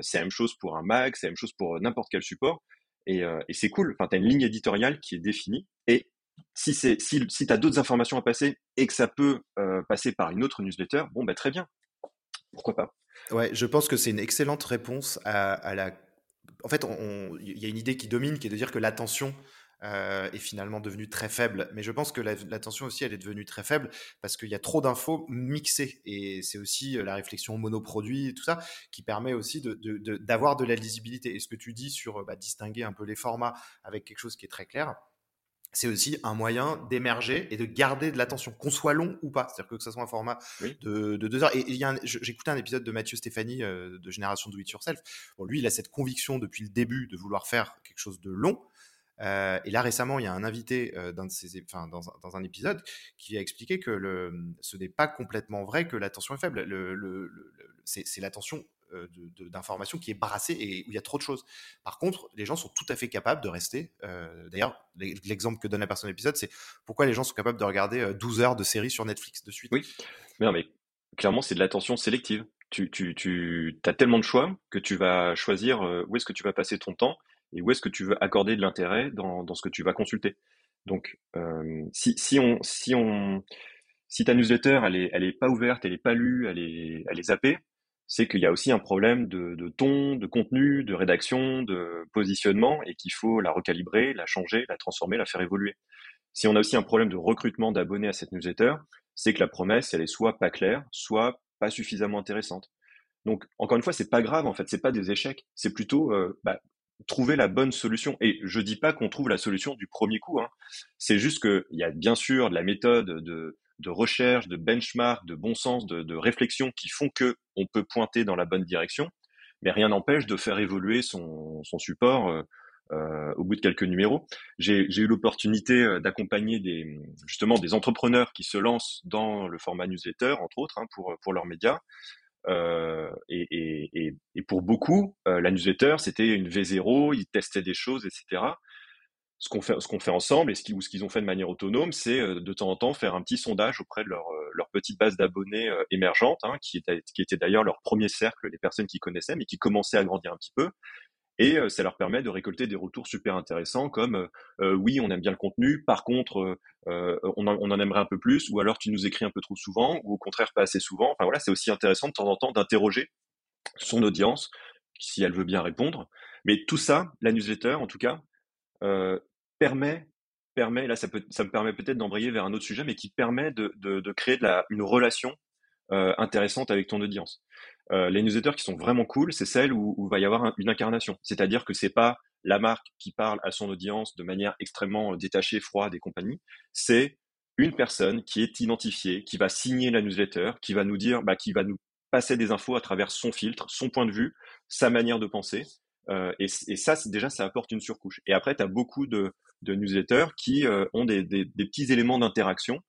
c'est la même chose pour un mag, c'est la même chose pour n'importe quel support. Et, c'est cool. Enfin, tu as une ligne éditoriale qui est définie. Et si c'est si, si tu as d'autres informations à passer et que ça peut passer par une autre newsletter, bon, bah, très bien. Pourquoi pas?
Ouais, je pense que c'est une excellente réponse à, la. En fait, il y a une idée qui domine, qui est de dire que l'attention euh, est finalement devenue très faible. Mais je pense que l'attention la, aussi, elle est devenue très faible parce qu'il y a trop d'infos mixées. Et c'est aussi euh, la réflexion monoproduit tout ça qui permet aussi d'avoir de, la lisibilité. Et ce que tu dis sur bah, distinguer un peu les formats avec quelque chose qui est très clair, c'est aussi un moyen d'émerger et de garder de l'attention, qu'on soit long ou pas. C'est-à-dire que, que ça soit un format oui. de, de, deux heures. Et a j'écoutais un épisode de Mathieu Stéphanie euh, de Génération Do It Yourself. Bon, lui, il a cette conviction depuis le début de vouloir faire quelque chose de long. Euh, et là récemment, il y a un invité euh, de enfin, dans, dans, un épisode qui a expliqué que le, ce n'est pas complètement vrai que l'attention est faible. Le, le, c'est l'attention d'information qui est brassée et où il y a trop de choses. Par contre, les gens sont tout à fait capables de rester. Euh, D'ailleurs, l'exemple que donne la personne de l'épisode, c'est pourquoi les gens sont capables de regarder 12 heures de séries sur Netflix de suite.
Oui, mais, non, mais clairement, c'est de l'attention sélective. Tu, tu, tu as tellement de choix que tu vas choisir où est-ce que tu vas passer ton temps et où est-ce que tu veux accorder de l'intérêt dans, dans ce que tu vas consulter. Donc, euh, si, si, on, si, on, si ta newsletter, elle est, elle est pas ouverte, elle est pas lue, elle est, elle est zappée, c'est qu'il y a aussi un problème de, ton, de contenu, de rédaction, de positionnement, et qu'il faut la recalibrer, la changer, la transformer, la faire évoluer. Si on a aussi un problème de recrutement d'abonnés à cette newsletter, c'est que la promesse, elle est soit pas claire, soit pas suffisamment intéressante. Donc, encore une fois, c'est pas grave, en fait, c'est pas des échecs, c'est plutôt, euh, bah, trouver la bonne solution. Et je dis pas qu'on trouve la solution du premier coup. Hein. C'est juste qu'il y a bien sûr de la méthode de, de recherche, de benchmark, de bon sens, de, de, réflexion qui font que on peut pointer dans la bonne direction. Mais rien n'empêche de faire évoluer son, son support euh, euh, au bout de quelques numéros. J'ai eu l'opportunité euh, d'accompagner des justement des entrepreneurs qui se lancent dans le format newsletter, entre autres, hein, pour pour leurs médias. Euh, et, et, et, pour beaucoup, euh, la newsletter, c'était une V0, ils testaient des choses, etc. Ce qu'on fait, ce qu'on fait ensemble et ce qu'ils, ce qu'ils ont fait de manière autonome, c'est euh, de temps en temps faire un petit sondage auprès de leur, euh, leur petite base d'abonnés euh, émergente, hein, qui, était, qui était d'ailleurs leur premier cercle, les personnes qui connaissaient, mais qui commençaient à grandir un petit peu. Et ça leur permet de récolter des retours super intéressants comme euh oui, on aime bien le contenu, par contre, euh, on, en, on, en, aimerait un peu plus, ou alors tu nous écris un peu trop souvent, ou au contraire pas assez souvent. Enfin voilà, c'est aussi intéressant de temps en temps d'interroger son audience, si elle veut bien répondre. Mais tout ça, la newsletter en tout cas, permet permet, là ça, me permet peut-être d'embrayer vers un autre sujet, mais qui permet de, de, créer une relation euh, intéressante avec ton audience. Euh, les newsletters qui sont vraiment cool, c'est celles où, où va y avoir une incarnation. C'est-à-dire que c'est pas la marque qui parle à son audience de manière extrêmement détachée, froide et compagnie. C'est une personne qui est identifiée, qui va signer la newsletter, qui va nous dire, bah, qui va nous passer des infos à travers son filtre, son point de vue, sa manière de penser. Euh, et, et, ça, déjà, ça apporte une surcouche. Et après, tu as beaucoup de, de, newsletters qui euh, ont des, des, des, petits éléments d'interaction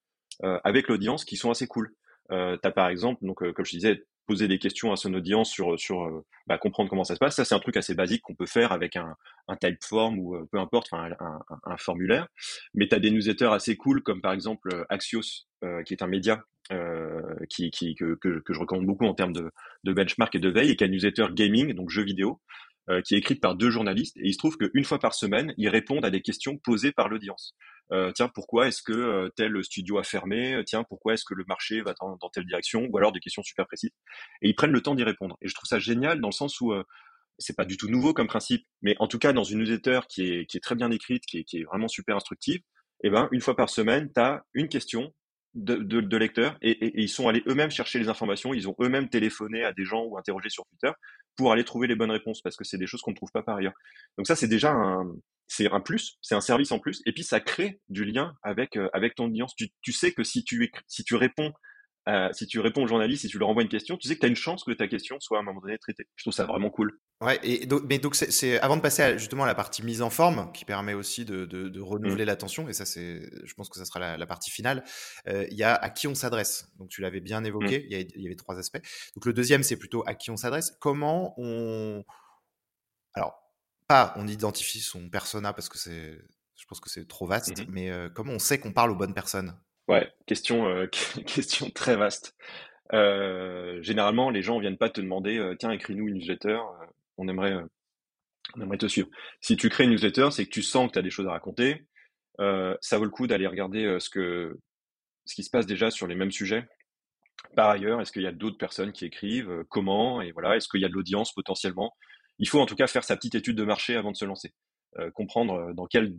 euh, avec l'audience qui sont assez cool. Euh, tu as par exemple, donc, euh, comme je disais, poser des questions à son audience sur, sur euh, bah, comprendre comment ça se passe. Ça, c'est un truc assez basique qu'on peut faire avec un, un typeform ou peu importe, un, un, un, formulaire. Mais tu as des newsletters assez cool comme par exemple Axios, qui est un média euh, qui, qui que, que, je recommande beaucoup en termes de, de benchmark et de veille, et qui a newsletter gaming, donc jeux vidéo, euh, qui est écrite par deux journalistes. Et il se trouve qu'une fois par semaine, ils répondent à des questions posées par l'audience. Euh, tiens, pourquoi est-ce que euh, tel studio a fermé? Tiens, pourquoi est-ce que le marché va dans, telle direction? Ou alors des questions super précises. Et ils prennent le temps d'y répondre. Et je trouve ça génial dans le sens où euh, c'est pas du tout nouveau comme principe, mais en tout cas dans une newsletter qui est, qui est très bien écrite, qui est, qui est vraiment super instructive, eh ben une fois par semaine, tu as une question de, de, de lecteurs et, et, ils sont allés eux-mêmes chercher les informations, ils ont eux-mêmes téléphoné à des gens ou interrogé sur Twitter pour aller trouver les bonnes réponses parce que c'est des choses qu'on ne trouve pas par ailleurs. Donc ça c'est déjà un c'est un plus, c'est un service en plus et puis ça crée du lien avec euh, avec ton audience. Tu, tu sais que si tu si tu réponds euh, si tu réponds au journaliste, si tu leur envoies une question, tu sais que tu as une chance que ta question soit à un moment donné traitée. Je trouve ça vraiment cool.
Ouais, et donc, mais donc c'est avant de passer à, justement à la partie mise en forme, qui permet aussi de, de, de renouveler mmh. l'attention, et ça c'est, je pense que ça sera la, la partie finale. Euh, il y a à qui on s'adresse. Donc tu l'avais bien évoqué. Mmh. Il, y avait, il y avait trois aspects. Donc le deuxième c'est plutôt à qui on s'adresse. Comment on, alors pas on identifie son persona parce que c'est, je pense que c'est trop vaste, mmh. mais euh, comment on sait qu'on parle aux bonnes personnes?
Ouais, question, euh, [LAUGHS] question très vaste. Euh, généralement, les gens viennent pas te demander, euh, tiens, écris-nous une newsletter, on aimerait, on aimerait te suivre. Si tu crées une newsletter, c'est que tu sens que tu as des choses à raconter. ça vaut le coup d'aller regarder ce que, ce qui se passe déjà sur les mêmes sujets. Par ailleurs, est-ce qu'il y a d'autres personnes qui écrivent Comment Et voilà, est-ce qu'il y a de l'audience potentiellement? Il faut en tout cas faire sa petite étude de marché avant de se lancer, comprendre dans quel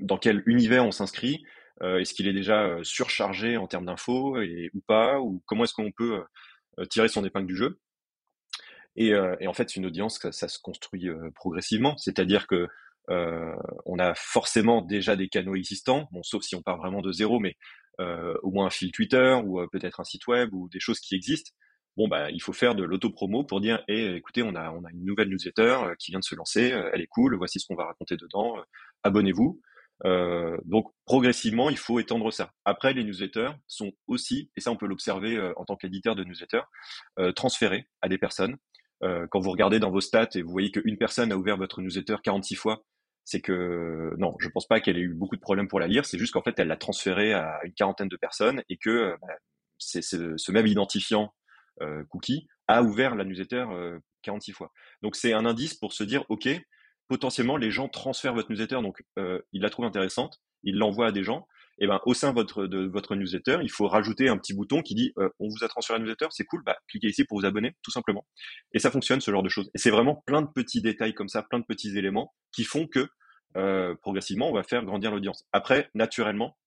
dans quel univers on s'inscrit, est-ce qu'il est déjà euh, surchargé en termes d'infos ou pas Ou comment est-ce qu'on peut euh, tirer son épingle du jeu? Et, en fait, une audience, ça, se construit progressivement. C'est-à-dire que euh, on a forcément déjà des canaux existants, bon, sauf si on part vraiment de zéro, mais euh, au moins un fil Twitter ou euh, peut-être un site web ou des choses qui existent. Bon, bah, il faut faire de l'auto-promo pour dire, eh, écoutez, on a, on a une nouvelle newsletter qui vient de se lancer, elle est cool, voici ce qu'on va raconter dedans, abonnez-vous. Euh, donc progressivement, il faut étendre ça. Après, les newsletters sont aussi, et ça on peut l'observer euh, en tant qu'éditeur de newsletters, euh, transférés à des personnes. Euh, quand vous regardez dans vos stats et vous voyez qu'une personne a ouvert votre newsletter 46 fois, c'est que non, je pense pas qu'elle ait eu beaucoup de problèmes pour la lire. C'est juste qu'en fait, elle l'a transféré à une quarantaine de personnes et que bah, c'est ce même identifiant cookie a ouvert la newsletter 46 fois. Donc c'est un indice pour se dire, ok, potentiellement les gens transfèrent votre newsletter, donc euh, ils la trouvent intéressante, ils l'envoient à des gens, et ben au sein de votre, newsletter, il faut rajouter un petit bouton qui dit euh, on vous a transféré la newsletter, c'est cool, bah cliquez ici pour vous abonner, tout simplement. Et ça fonctionne ce genre de choses. Et c'est vraiment plein de petits détails comme ça, plein de petits éléments qui font que euh, progressivement on va faire grandir l'audience. Après, naturellement,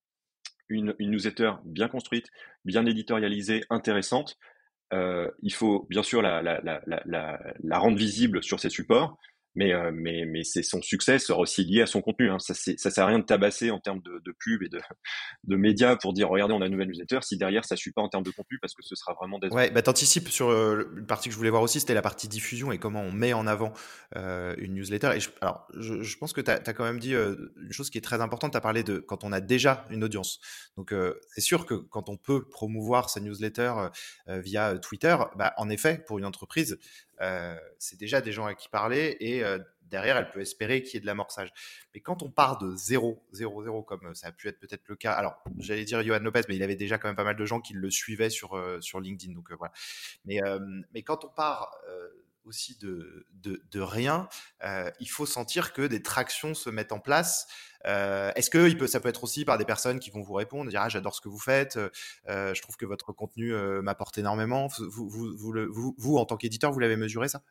une, une newsletter bien construite, bien éditorialisée, intéressante, euh, il faut bien sûr la, la rendre visible sur ses supports, mais euh, mais mais c'est son succès sera aussi lié à son contenu. Hein. Ça ça sert à rien de tabasser en termes de, de pub et de [LAUGHS] médias pour dire regardez on a une nouvelle newsletter si derrière ça suit pas en termes de contenu parce que ce sera vraiment des
ouais bah t'anticipes sur euh, une partie que je voulais voir aussi c'était la partie diffusion et comment on met en avant euh, une newsletter et je, alors je, pense que tu as, quand même dit euh, une chose qui est très importante tu as parlé de quand on a déjà une audience donc c'est sûr que quand on peut promouvoir sa newsletter via Twitter bah en effet pour une entreprise euh, c'est déjà des gens à qui parler et euh, derrière, elle peut espérer qu'il y ait de l'amorçage. Mais quand on part de 0, 0, 0, comme ça a pu être peut-être le cas, alors j'allais dire Johan Lopez, mais il avait déjà quand même pas mal de gens qui le suivaient sur, euh, sur LinkedIn. Donc voilà. Mais, mais quand on part aussi de, de, rien, euh, il faut sentir que des tractions se mettent en place. Euh, Est-ce que il peut, ça peut être aussi par des personnes qui vont vous répondre, dire ah j'adore ce que vous faites, euh, je trouve que votre contenu m'apporte énormément. Vous, vous, vous, le, vous, en tant qu'éditeur, vous l'avez mesuré ça?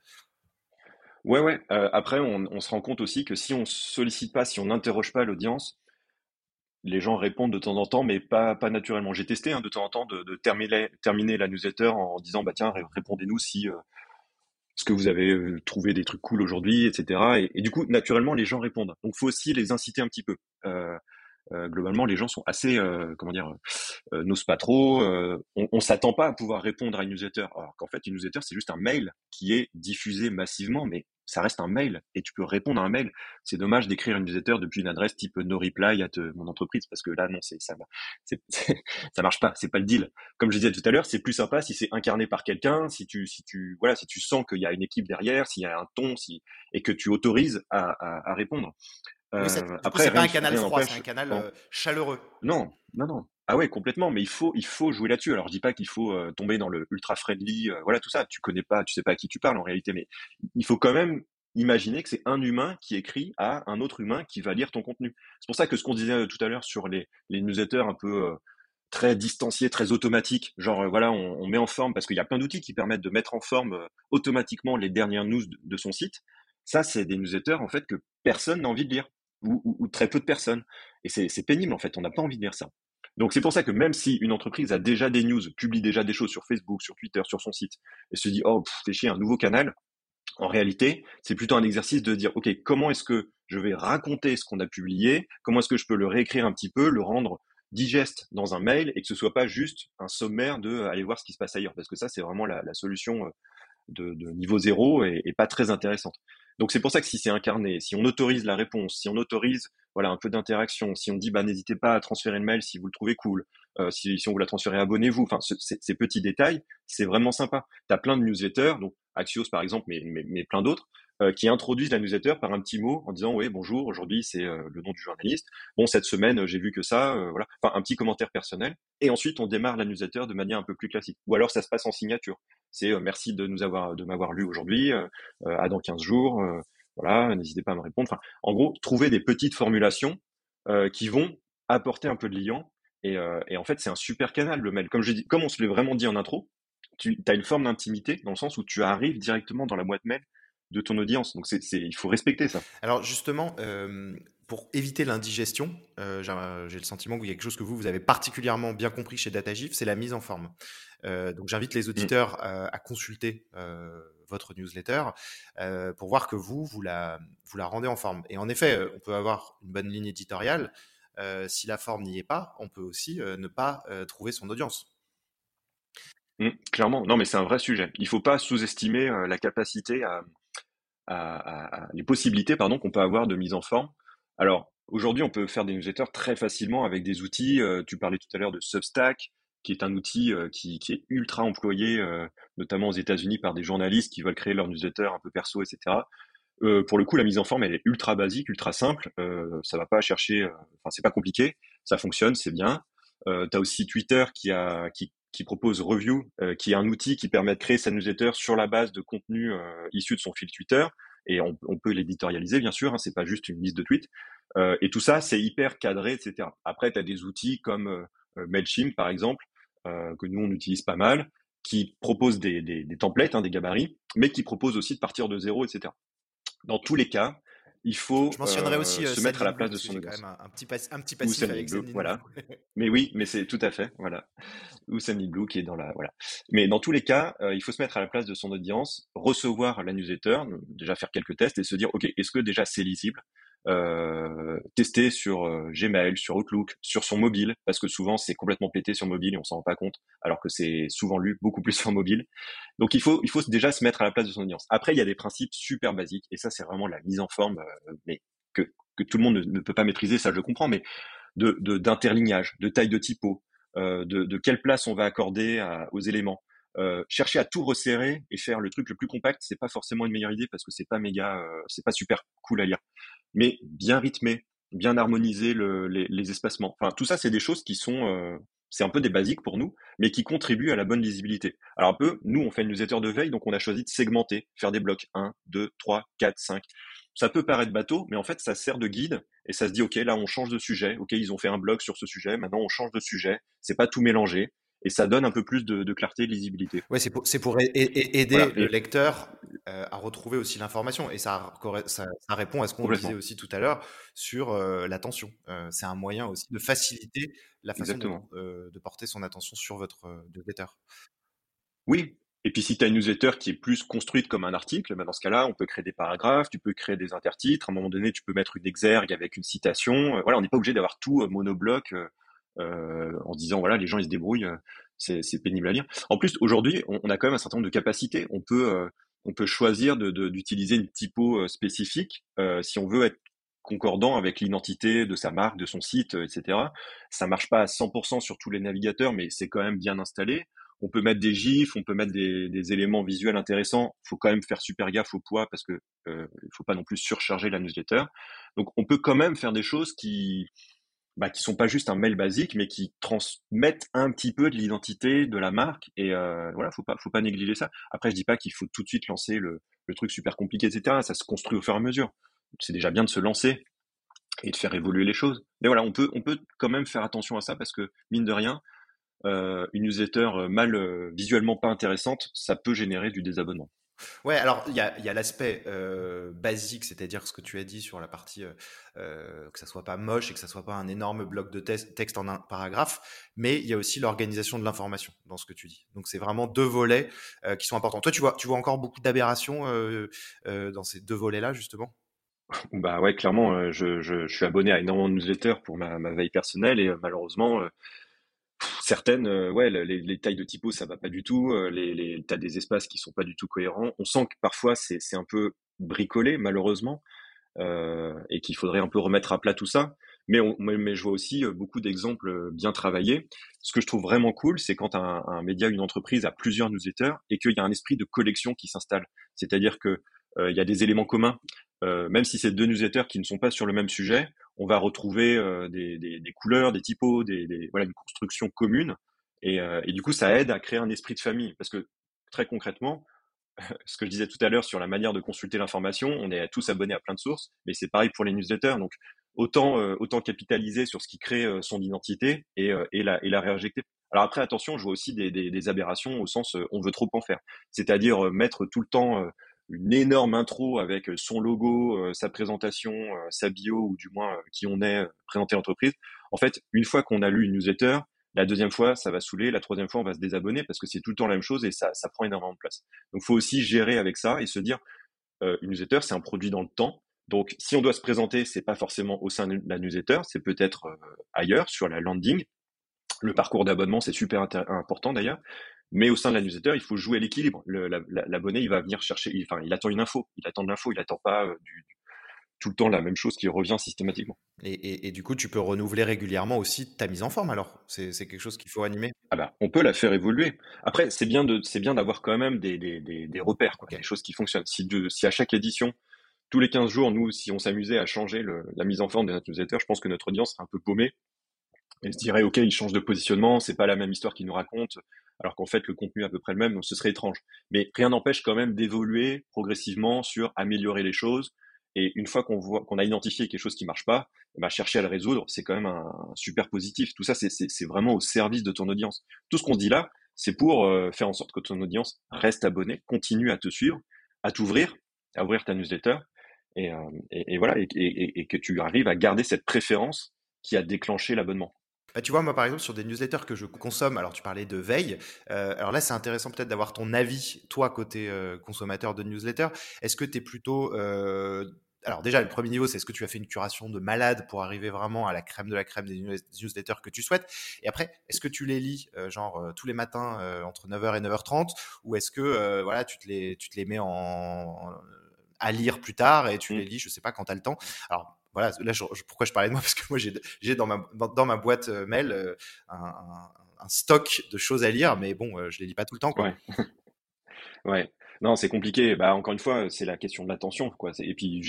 Ouais, ouais. Après, on, se rend compte aussi que si on sollicite pas, si on n'interroge pas l'audience, les gens répondent de temps en temps, mais pas, pas naturellement. J'ai testé hein, de temps en temps de, de terminer, terminer, la newsletter en disant bah tiens répondez-nous si ce que vous avez euh, trouvé des trucs cool aujourd'hui, etc. Et, du coup naturellement les gens répondent. Donc faut aussi les inciter un petit peu. Euh, euh, globalement, les gens sont assez, euh, comment dire, euh, n'osent pas trop. on, on s'attend pas à pouvoir répondre à une newsletter, alors qu'en fait, une newsletter, c'est juste un mail qui est diffusé massivement, mais ça reste un mail et tu peux répondre à un mail. C'est dommage d'écrire une newsletter depuis une adresse type no reply à mon entreprise parce que là, non, c'est ça, [LAUGHS] c'est, ça marche pas. C'est pas le deal. Comme je disais tout à l'heure, c'est plus sympa si c'est incarné par quelqu'un, si tu, si tu, voilà, si tu sens qu'il y a une équipe derrière, s'il y a un ton, si, et que tu autorises à, à, à répondre.
Euh, après, c'est pas un canal froid, c'est un canal euh, chaleureux.
Non, non, non. Ah ouais, complètement. Mais il faut, il faut jouer là-dessus. Alors, je dis pas qu'il faut euh, tomber dans le ultra friendly, euh, voilà tout ça. Tu connais pas, tu sais pas à qui tu parles en réalité, mais il faut quand même imaginer que c'est un humain qui écrit à un autre humain qui va lire ton contenu. C'est pour ça que ce qu'on disait tout à l'heure sur les, les newsletters un peu très distanciés, très automatiques, genre voilà, on, met en forme parce qu'il y a plein d'outils qui permettent de mettre en forme automatiquement les dernières news de, son site. Ça, c'est des newsletters en fait que personne n'a envie de lire ou, très peu de personnes. Et c'est pénible en fait, on n'a pas envie de lire ça. Donc c'est pour ça que même si une entreprise a déjà des news, publie déjà des choses sur Facebook, sur Twitter, sur son site, et se dit oh c'est chier un nouveau canal, en réalité c'est plutôt un exercice de dire ok comment est-ce que je vais raconter ce qu'on a publié, comment est-ce que je peux le réécrire un petit peu, le rendre digeste dans un mail et que ce soit pas juste un sommaire de aller voir ce qui se passe ailleurs? Parce que ça c'est vraiment la, solution euh, de, niveau zéro et, pas très intéressante. Donc c'est pour ça que si c'est incarné, si on autorise la réponse, si on autorise voilà un peu d'interaction, si on dit bah n'hésitez pas à transférer le mail si vous le trouvez cool, euh, si, si on vous l'a transféré abonnez-vous, enfin ces petits détails, c'est vraiment sympa. Tu as plein de newsletters, donc Axios par exemple, mais, mais, mais plein d'autres, euh, qui introduisent la newsletter par un petit mot en disant oui bonjour aujourd'hui c'est euh, le nom du journaliste. Bon cette semaine j'ai vu que ça euh, voilà. Enfin un petit commentaire personnel. Et ensuite on démarre la newsletter de manière un peu plus classique. Ou alors ça se passe en signature. C'est merci de nous avoir de m'avoir lu aujourd'hui à dans 15 jours voilà n'hésitez pas à me répondre. En gros trouver des petites formulations qui vont apporter un peu de liant. Et, et en fait c'est un super canal le mail. Comme je dis comme on se l'est vraiment dit en intro tu as une forme d'intimité dans le sens où tu arrives directement dans la boîte mail de ton audience. Donc, c'est, il faut respecter ça.
Alors, justement, euh, pour éviter l'indigestion, euh, j'ai le sentiment qu'il y a quelque chose que vous, vous avez particulièrement bien compris chez DataGIF, c'est la mise en forme. Euh, donc, j'invite les auditeurs mmh. à consulter votre newsletter pour voir que vous, vous la, vous la rendez en forme. Et en effet, on peut avoir une bonne ligne éditoriale. si la forme n'y est pas, on peut aussi ne pas trouver son audience.
Mmh, clairement, non, mais c'est un vrai sujet. Il ne faut pas sous-estimer la capacité à, les possibilités pardon qu'on peut avoir de mise en forme. Alors aujourd'hui, on peut faire des newsletters très facilement avec des outils. Euh, tu parlais tout à l'heure de Substack, qui est un outil euh, qui, est ultra employé, euh, notamment aux États-Unis, par des journalistes qui veulent créer leur newsletter un peu perso, etc. pour le coup, la mise en forme, elle est ultra basique, ultra simple. ça va pas chercher, enfin c'est pas compliqué, ça fonctionne, c'est bien. Tu as aussi Twitter qui a qui, qui propose Review, euh, qui est un outil qui permet de créer sa newsletter sur la base de contenu euh, issu de son fil Twitter. Et on, on peut l'éditorialiser, bien sûr, hein, c'est pas juste une liste de tweets. Euh, et tout ça, c'est hyper cadré, etc. Après, tu as des outils comme euh, Mailchimp, par exemple, que nous, on utilise pas mal, qui proposent des, des, des templates, hein, des gabarits, mais qui proposent aussi de partir de zéro, etc. Dans tous les cas, il faut
Je mentionnerai aussi, se mettre à la place de son audience. Un, un, petit, un petit passif avec
Blue, voilà. [LAUGHS] mais oui, mais c'est tout à fait, voilà. Ou Sandy Blue qui est dans la, voilà. Mais dans tous les cas, euh, il faut se mettre à la place de son audience, recevoir la newsletter, déjà faire quelques tests et se dire, ok, est-ce que déjà c'est lisible? Euh, tester sur euh, Gmail, sur Outlook, sur son mobile, parce que souvent c'est complètement pété sur mobile et on s'en rend pas compte, alors que c'est souvent lu beaucoup plus [LAUGHS] sur mobile. Donc il faut, il faut déjà se mettre à la place de son audience. Après, il y a des principes super basiques, et ça c'est vraiment la mise en forme, euh, mais que, que tout le monde ne, peut pas maîtriser, ça je comprends, mais de d'interlignage, de, taille de typo, euh, de, de quelle place on va accorder aux éléments. Euh, chercher à tout resserrer et faire le truc le plus compact, c'est pas forcément une meilleure idée parce que c'est pas méga, euh, c'est pas super cool à lire. Mais bien rythmé, bien harmoniser le, les, espacements. Tout ça, c'est des choses qui sont, euh, c'est un peu des basiques pour nous, mais qui contribuent à la bonne lisibilité. Alors un peu, nous, on fait une newsletter de veille, donc on a choisi de segmenter, faire des blocs 1, 2, 3, 4, 5. Ça peut paraître bateau, mais en fait, ça sert de guide et ça se dit, OK, là, on change de sujet. OK, ils ont fait un blog sur ce sujet. Maintenant, on change de sujet. C'est pas tout mélangé et ça donne un peu plus de, clarté, de lisibilité.
Ouais, c'est pour, pour aider le lecteur euh, à retrouver aussi l'information et ça, ça, répond à ce qu'on disait aussi tout à l'heure sur euh, l'attention. Euh, c'est un moyen aussi de faciliter la façon de, de, porter son attention sur votre lecteur.
Oui, et puis si tu as une newsletter qui est plus construite comme un article, ben dans ce cas-là, on peut créer des paragraphes, tu peux créer des intertitres, à un moment donné, tu peux mettre une exergue avec une citation. Voilà, on n'est pas obligé d'avoir tout monobloc euh, euh, en disant voilà, les gens ils se débrouillent, c'est, pénible à lire. En plus, aujourd'hui, on, a quand même un certain nombre de capacités. On peut on peut choisir d'utiliser une typo spécifique si on veut être concordant avec l'identité de sa marque, de son site, etc. Ça marche pas à 100% sur tous les navigateurs, mais c'est quand même bien installé on peut mettre des gifs, on peut mettre des, éléments visuels intéressants. Faut quand même faire super gaffe au poids parce que euh, faut pas non plus surcharger la newsletter. Donc on peut quand même faire des choses qui bah, qui sont pas juste un mail basique, mais qui transmettent un petit peu de l'identité de la marque. Et euh, voilà, faut pas faut pas négliger ça. Après, je dis pas qu'il faut tout de suite lancer le, truc super compliqué, etc. Ça se construit au fur et à mesure. C'est déjà bien de se lancer et de faire évoluer les choses. Mais voilà, on peut on peut quand même faire attention à ça parce que mine de rien, euh, une newsletter euh, mal visuellement pas intéressante, ça peut générer du désabonnement.
Ouais, alors il y a, l'aspect basique, c'est-à-dire ce que tu as dit sur la partie que ça soit pas moche et que ça soit pas un énorme bloc de texte en un paragraphe, mais il y a aussi l'organisation de l'information dans ce que tu dis. Donc c'est vraiment deux volets qui sont importants. Toi, tu vois, tu vois encore beaucoup d'aberrations dans ces deux volets-là justement? [LAUGHS]
Bah ouais, clairement, je, suis abonné à énormément de newsletters pour ma veille personnelle et malheureusement certaines, euh, ouais, les, les, tailles de typo, ça va pas du tout. Euh, les, les, t'as des espaces qui sont pas du tout cohérents. On sent que parfois c'est, un peu bricolé, malheureusement, euh, et qu'il faudrait un peu remettre à plat tout ça. Mais, je vois aussi euh, beaucoup d'exemples bien travaillés. Ce que je trouve vraiment cool, c'est quand un, média, une entreprise a plusieurs newsletters et qu'il y a un esprit de collection qui s'installe. C'est-à-dire que il y a des éléments communs. Euh, même si c'est deux newsletters qui ne sont pas sur le même sujet, on va retrouver euh, des, des, couleurs, des typos, des, des, voilà, une construction commune. Et, euh, et, du coup, ça aide à créer un esprit de famille. Parce que très concrètement, [LAUGHS] ce que je disais tout à l'heure sur la manière de consulter l'information, on est tous abonnés à plein de sources, mais c'est pareil pour les newsletters. Donc, autant, autant capitaliser sur ce qui crée son identité et, et, la, et la réinjecter. Alors après, attention, je vois aussi des, des, des aberrations au sens on veut trop en faire. C'est-à-dire mettre tout le temps une énorme intro avec euh, son logo, euh, sa présentation, euh, sa bio ou du moins qui on est, présenter l'entreprise. En fait, une fois qu'on a lu une newsletter, la deuxième fois, ça va saouler. La troisième fois, on va se désabonner parce que c'est tout le temps la même chose et ça, ça prend énormément de place. Donc, faut aussi gérer avec ça et se dire, une newsletter, c'est un produit dans le temps. Donc, si on doit se présenter, c'est pas forcément au sein de la newsletter, c'est peut-être ailleurs sur la landing. Le parcours d'abonnement, c'est super important d'ailleurs. Mais au sein de la newsletter, il faut jouer à l'équilibre. L'abonné, il va venir chercher, il, enfin, il attend une info, il attend de l'info, il attend pas euh, du, tout le temps la même chose qui revient systématiquement.
Et, et, du coup, tu peux renouveler régulièrement aussi ta mise en forme. Alors, c'est quelque chose qu'il faut animer?
Ah bah, on peut la faire évoluer. Après, c'est bien de, c'est bien d'avoir quand même des, des, des, des repères, quoi, des choses qui fonctionnent. Si, de, si à chaque édition, tous les 15 jours, nous, si on s'amusait à changer le, la mise en forme de notre newsletter, je pense que notre audience serait un peu paumée et se dirait, ok, il change de positionnement, c'est pas la même histoire qu'il nous raconte alors qu'en fait le contenu est à peu près le même, donc ce serait étrange. Mais rien n'empêche quand même d'évoluer progressivement sur améliorer les choses. Et une fois qu'on voit qu'on a identifié quelque chose qui marche pas, bah, chercher à le résoudre, c'est quand même un, super positif. Tout ça, c'est vraiment au service de ton audience. Tout ce qu'on dit là, c'est pour euh, faire en sorte que ton audience reste abonnée, continue à te suivre, à t'ouvrir, à ouvrir ta newsletter, et, euh, voilà, et, et, que tu arrives à garder cette préférence qui a déclenché l'abonnement.
Bah, tu vois, moi, par exemple, sur des newsletters que je consomme, alors tu parlais de veille, euh, alors là, c'est intéressant peut-être d'avoir ton avis, toi, côté euh, consommateur de newsletter. Est-ce que tu es plutôt... Euh, alors déjà, le premier niveau, c'est est-ce que tu as fait une curation de malade pour arriver vraiment à la crème de la crème des newsletters que tu souhaites? Et après, est-ce que tu les lis, genre, tous les matins entre 9h et 9h30 Ou est-ce que, voilà, tu te, les, tu te les mets en, à lire plus tard et tu mmh. les lis, je sais pas, quand tu as le temps? Alors, voilà, là, pourquoi je parlais de moi? [LAUGHS] Parce que moi, j'ai dans ma, boîte euh, mail euh, un, stock de choses à lire, mais bon, euh, je les lis pas tout le temps. [LAUGHS]
Non, c'est compliqué. Bah, encore une fois, c'est la question de l'attention. Et puis,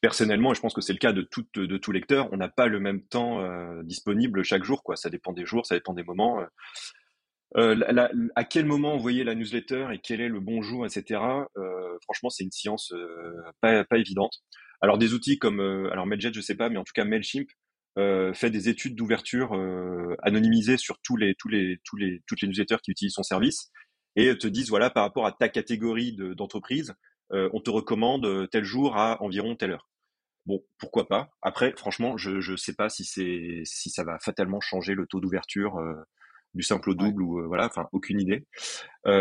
personnellement, je pense que c'est le cas de tout, lecteur, on n'a pas le même temps disponible chaque jour. Quoi. Ça dépend des jours, ça dépend des moments. À quel moment envoyer la newsletter et quel est le bon jour, etc. Franchement, c'est une science pas évidente. Alors des outils comme, euh, alors Mailjet, je sais pas, mais en tout cas Mailchimp, fait des études d'ouverture anonymisées sur tous les, tous les, tous les, toutes les newsletters qui utilisent son service et te disent voilà par rapport à ta catégorie d'entreprise, on te recommande tel jour à environ telle heure. Bon, pourquoi pas? Après, franchement, je ne sais pas si c'est si ça va fatalement changer le taux d'ouverture du simple au double ou voilà, enfin aucune idée.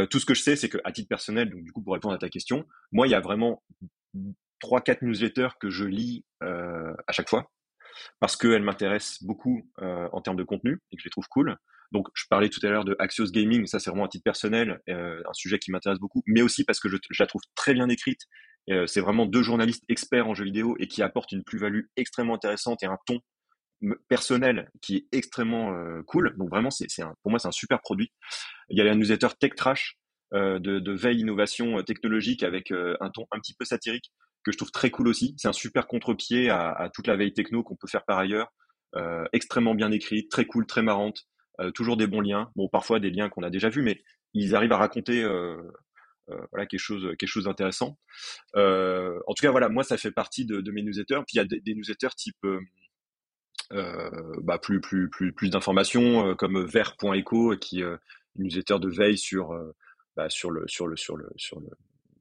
tout ce que je sais, c'est que à titre personnel, donc du coup pour répondre à ta question, moi il y a vraiment trois quatre newsletters que je lis à chaque fois parce qu'elles m'intéressent beaucoup en termes de contenu et que je les trouve cool. Donc, je parlais tout à l'heure de Axios Gaming, ça c'est vraiment un titre personnel, un sujet qui m'intéresse beaucoup, mais aussi parce que je, la trouve très bien écrite. c'est vraiment deux journalistes experts en jeux vidéo et qui apportent une plus-value extrêmement intéressante et un ton personnel qui est extrêmement euh, cool. Donc vraiment, c'est, pour moi, c'est un super produit. Il y a la newsletter Tech Trash euh, de, veille innovation euh, technologique avec un ton un petit peu satirique que je trouve très cool aussi. C'est un super contre-pied à, à, toute la veille techno qu'on peut faire par ailleurs. extrêmement bien écrit, très cool, très marrante. toujours des bons liens. Bon, parfois des liens qu'on a déjà vus, mais ils arrivent à raconter voilà quelque chose quelque chose d'intéressant en tout cas voilà moi ça fait partie de, de mes newsletters puis il y a des, newsletters type euh, bah, plus plus plus plus d'informations euh, comme vert.eco qui est newsletter de veille sur bah, sur le sur le sur le sur le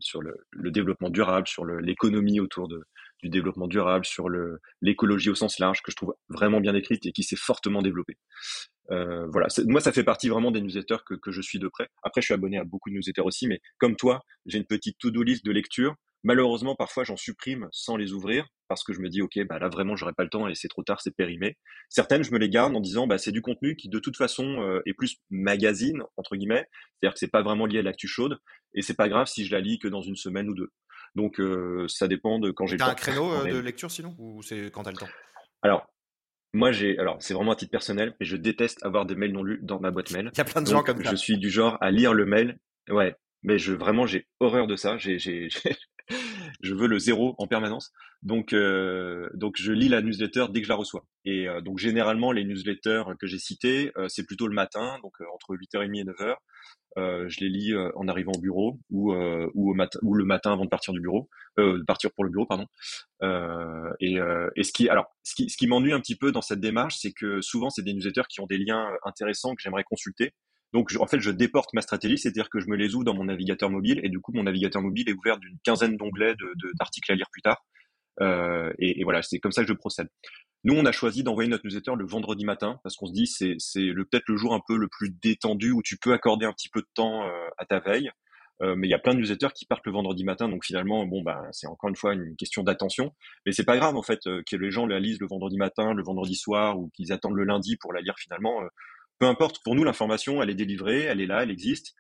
sur le, développement durable, sur l'économie autour du développement durable, sur l'écologie au sens large, que je trouve vraiment bien écrite et qui s'est fortement développée. Euh, voilà, moi ça fait partie vraiment des newsletters que, que je suis de près. Après, je suis abonné à beaucoup de newsletters aussi, mais comme toi, j'ai une petite to-do list de lecture Malheureusement, parfois, j'en supprime sans les ouvrir parce que je me dis, OK, bah là, vraiment, j'aurais pas le temps et c'est trop tard, c'est périmé. Certaines, je me les garde en disant, bah, c'est du contenu qui, de toute façon, euh, est plus magazine, entre guillemets. C'est-à-dire que c'est pas vraiment lié à l'actu chaude et c'est pas grave si je la lis que dans une semaine ou deux. Donc, euh, ça dépend de quand j'ai le temps.
T'as un créneau euh, de lecture sinon? Ou c'est quand t'as le temps?
Alors, moi, j'ai, alors, c'est vraiment un titre personnel, mais je déteste avoir des mails non lus dans ma boîte mail.
Il y a plein de gens comme ça.
Je suis du genre à lire le mail. Ouais. Mais je, vraiment, j'ai horreur de ça. J'ai, j'ai, [LAUGHS] je veux le zéro en permanence. Donc, euh, donc je lis la newsletter dès que je la reçois. Et euh, donc généralement les newsletters que j'ai cités, euh, c'est plutôt le matin, donc entre 8h30 et 9h. je les lis en arrivant au bureau ou au ou le matin avant de partir du bureau, de partir pour le bureau pardon. et, et ce qui alors ce qui, ce qui m'ennuie un petit peu dans cette démarche, c'est que souvent c'est des newsletters qui ont des liens intéressants que j'aimerais consulter donc, en fait, je déporte ma stratégie, c'est-à-dire que je me les ouvre dans mon navigateur mobile, et du coup, mon navigateur mobile est ouvert d'une quinzaine d'onglets d'articles à lire plus tard. Euh, et, voilà, c'est comme ça que je procède. Nous, on a choisi d'envoyer notre newsletter le vendredi matin parce qu'on se dit c'est c'est peut-être le jour un peu le plus détendu où tu peux accorder un petit peu de temps euh, à ta veille. Euh, mais il y a plein de newsletters qui partent le vendredi matin, donc finalement, bon, bah, c'est encore une fois une question d'attention. Mais c'est pas grave en fait euh, que les gens la lisent le vendredi matin, le vendredi soir, ou qu'ils attendent le lundi pour la lire finalement. Euh, peu importe, pour nous, l'information, elle est délivrée, elle est là, elle existe.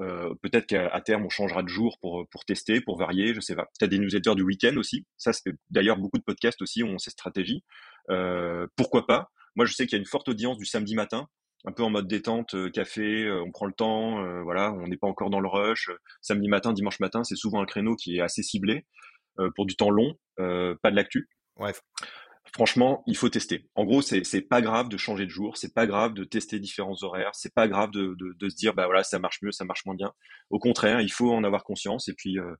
Euh, peut-être qu'à terme, on changera de jour pour, pour tester, pour varier, je sais pas. Peut-être des newsletters du week-end aussi. Ça, c'est d'ailleurs beaucoup de podcasts aussi ont ces stratégies. Euh, pourquoi pas? Moi, je sais qu'il y a une forte audience du samedi matin, un peu en mode détente, euh, café, on prend le temps, voilà, on n'est pas encore dans le rush. Samedi matin, dimanche matin, c'est souvent un créneau qui est assez ciblé pour du temps long, pas de l'actu.
Ouais
franchement, il faut tester. En gros, c'est c'est pas grave de changer de jour, c'est pas grave de tester différents horaires, c'est pas grave de, de, se dire bah voilà ça marche mieux, ça marche moins bien. Au contraire, il faut en avoir conscience et puis euh,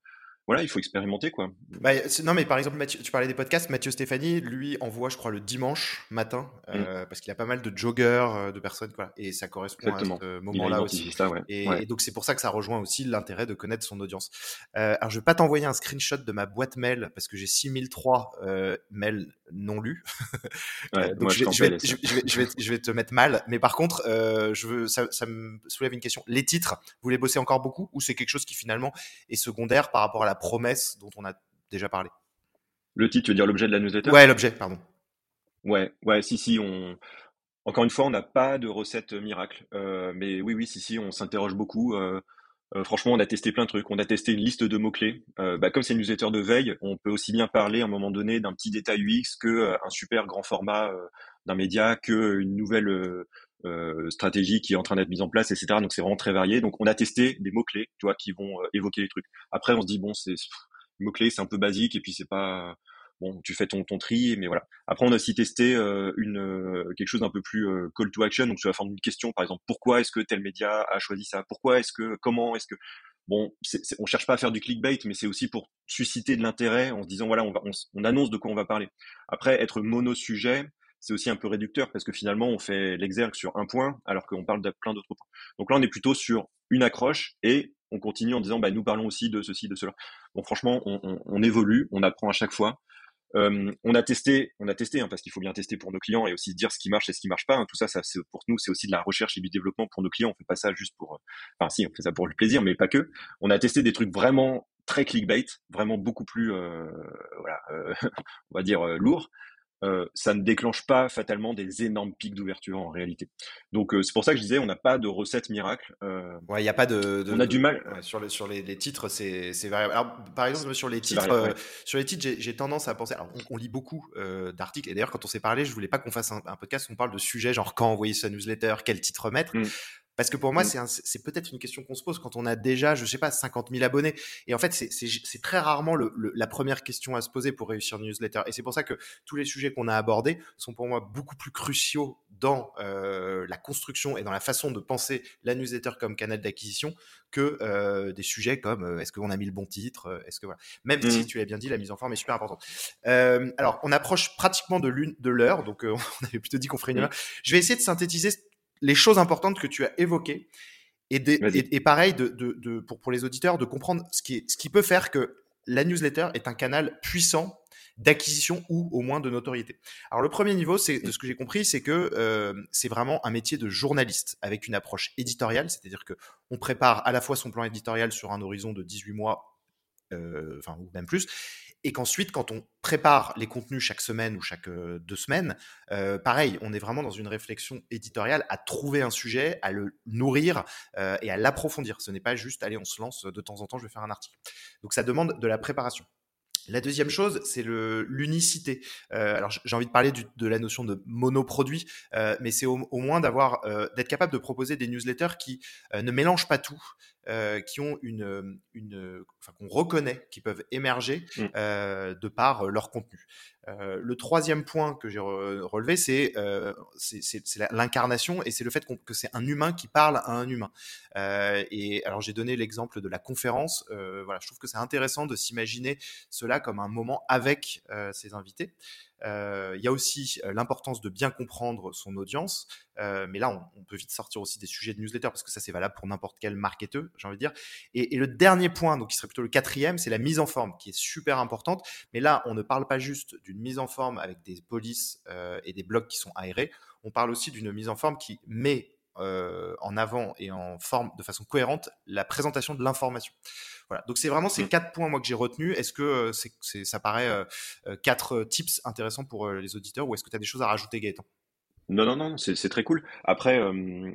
voilà, il faut expérimenter quoi.
Bah, non, mais par exemple, Mathieu, tu parlais des podcasts. Mathieu Stéphanie, lui, envoie, je crois, le dimanche matin, mm. euh, parce qu'il a pas mal de joggeurs, euh, de personnes, quoi. Et ça correspond à ce moment-là aussi.
Ça, ouais.
Et, donc, c'est pour ça que ça rejoint aussi l'intérêt de connaître son audience. Euh, alors, je vais pas t'envoyer un screenshot de ma boîte mail, parce que j'ai 6003 euh, mails non lus. donc, je, vais, te mettre mal. Mais par contre, je veux, ça, ça me soulève une question. Les titres, vous les bossez encore beaucoup, ou c'est quelque chose qui finalement est secondaire par rapport à la promesse dont on a déjà parlé.
Le titre, tu veux dire l'objet de la newsletter?
Ouais, l'objet, pardon.
Ouais, ouais, si, si, on. Encore une fois, on n'a pas de recette miracle. Euh, mais oui, oui, si, si, on s'interroge beaucoup. Euh, euh, franchement, on a testé plein de trucs. On a testé une liste de mots-clés. bah, comme c'est une newsletter de veille, on peut aussi bien parler à un moment donné d'un petit détail UX que un super grand format d'un média, que une nouvelle stratégie qui est en train d'être mise en place, etc. Donc c'est vraiment très varié. Donc on a testé des mots clés, tu vois, qui vont évoquer les trucs. Après on se dit bon c'est mots clés c'est un peu basique et puis c'est pas bon tu fais ton tri mais voilà. Après on a aussi testé une quelque chose d'un peu plus call to action donc sous la forme d'une question par exemple pourquoi est-ce que tel média a choisi ça? Pourquoi est-ce que comment est-ce que bon, c on cherche pas à faire du clickbait, mais c'est aussi pour susciter de l'intérêt en se disant voilà, on, va, on, annonce de quoi on va parler. Après, être mono sujet, c'est aussi un peu réducteur parce que finalement, on fait l'exergue sur un point alors qu'on parle de plein d'autres points. Donc là, on est plutôt sur une accroche et on continue en disant, bah, nous parlons aussi de ceci, de cela. Bon, franchement, on, on, on évolue, on apprend à chaque fois. Euh, on a testé, on a testé hein, parce qu'il faut bien tester pour nos clients et aussi dire ce qui marche et ce qui marche pas. Hein. Tout ça, ça pour nous, c'est aussi de la recherche et du développement pour nos clients. On fait pas ça juste pour, euh, enfin si, on fait ça pour le plaisir, mais pas que. On a testé des trucs vraiment très clickbait, vraiment beaucoup plus, euh, voilà, euh, [LAUGHS] on va dire lourds. Euh, ça ne déclenche pas fatalement des énormes pics d'ouverture en réalité. Donc euh, c'est pour ça que je disais, on n'a pas de recette miracle.
Euh, ouais, il n'y a pas de,
On a du mal.
Ouais, sur, le, sur les, les titres, c'est variable. Alors, par exemple, sur les titres, variable, ouais. sur les titres, j'ai tendance à penser. Alors, on, on lit beaucoup d'articles et d'ailleurs, quand on s'est parlé, je voulais pas qu'on fasse un, un, podcast où on parle de sujets genre quand envoyer sa newsletter, quel titre mettre. Mm. Parce que pour moi, mmh. c'est peut-être une question qu'on se pose quand on a déjà, je sais pas, 50 000 abonnés. Et en fait, c'est très rarement le, le, la première question à se poser pour réussir une newsletter. Et c'est pour ça que tous les sujets qu'on a abordés sont pour moi beaucoup plus cruciaux dans euh, la construction et dans la façon de penser la newsletter comme canal d'acquisition que euh, des sujets comme euh, est-ce qu'on a mis le bon titre, est-ce que voilà. Même mmh. si tu l'as bien dit, la mise en forme est super importante. Alors, on approche pratiquement de l'une de l'heure, donc [LAUGHS] on avait plutôt dit qu'on ferait une mmh. heure. Je vais essayer de synthétiser les choses importantes que tu as évoquées. Et, de, et, et, pareil, de, de, de, pour, pour les auditeurs, de comprendre ce qui, est, ce qui peut faire que la newsletter est un canal puissant d'acquisition ou au moins de notoriété. Alors le premier niveau, c'est de ce que j'ai compris, c'est que euh, c'est vraiment un métier de journaliste avec une approche éditoriale, c'est-à-dire que on prépare à la fois son plan éditorial sur un horizon de 18 mois, euh, enfin ou même plus, et qu'ensuite, quand on prépare les contenus chaque semaine ou chaque euh, deux semaines, euh, pareil, on est vraiment dans une réflexion éditoriale à trouver un sujet, à le nourrir euh, et à l'approfondir. Ce n'est pas juste, allez, on se lance de temps en temps, je vais faire un article. Donc ça demande de la préparation. La deuxième chose, c'est l'unicité. Alors j'ai envie de parler de la notion de monoproduit, mais c'est au, moins d'avoir, d'être capable de proposer des newsletters qui ne mélangent pas tout, euh, qui ont une, une enfin qu'on reconnaît, qui peuvent émerger mmh. de par leur contenu. le troisième point que j'ai relevé, c'est l'incarnation et c'est le fait que c'est un humain qui parle à un humain. et alors j'ai donné l'exemple de la conférence. voilà, je trouve que c'est intéressant de s'imaginer cela comme un moment avec euh, ses invités. Euh, il y a aussi euh, l'importance de bien comprendre son audience, euh, mais là, on, peut vite sortir aussi des sujets de newsletter parce que ça, c'est valable pour n'importe quel marketeur, j'ai envie de dire. Et, le dernier point, donc qui serait plutôt le quatrième, c'est la mise en forme, qui est super importante. Mais là, on ne parle pas juste d'une mise en forme avec des polices et des blocs qui sont aérés. On parle aussi d'une mise en forme qui met en avant et en forme de façon cohérente la présentation de l'information. Voilà. Donc c'est vraiment ces mmh. quatre points moi que j'ai retenus. Est-ce que euh, c'est, c'est, ça paraît euh, euh quatre tips intéressants pour euh, les auditeurs ou est-ce que tu as des choses à rajouter Gaëtan?
Non non non, c'est, c'est très cool. Après. Euh,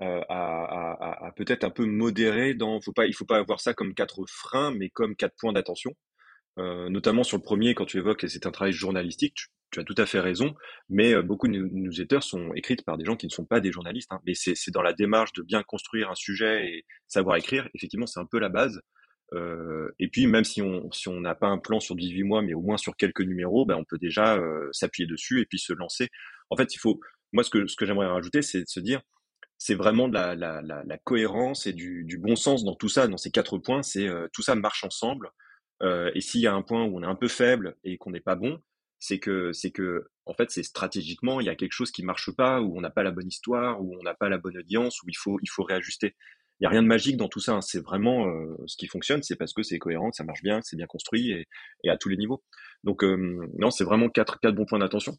à, à, à, peut-être un peu modérer dans faut pas il faut pas avoir ça comme quatre freins mais comme quatre points d'attention notamment sur le premier quand tu évoques c'est un travail journalistique tu, tu as tout à fait raison, mais beaucoup de newsletters sont écrites par des gens qui ne sont pas des journalistes. Hein, mais c'est dans la démarche de bien construire un sujet et savoir écrire. Effectivement, c'est un peu la base. Euh, et puis, même si on si on n'a pas un plan sur 18 mois, mais au moins sur quelques numéros, ben, on peut déjà euh, s'appuyer dessus et puis se lancer. En fait, il faut. Moi, ce que ce que j'aimerais rajouter, c'est de se dire, c'est vraiment de la, la, la, cohérence et du, du, bon sens dans tout ça, dans ces quatre points. C'est euh, tout ça marche ensemble. Euh, et s'il y a un point où on est un peu faible et qu'on n'est pas bon, c'est que c'est que en fait c'est stratégiquement il y a quelque chose qui marche pas où on n'a pas la bonne histoire où on n'a pas la bonne audience où il faut il faut réajuster il y a rien de magique dans tout ça hein. c'est vraiment euh, ce qui fonctionne c'est parce que c'est cohérent que ça marche bien que c'est bien construit et, et, à tous les niveaux donc euh, non c'est vraiment quatre quatre bons points d'attention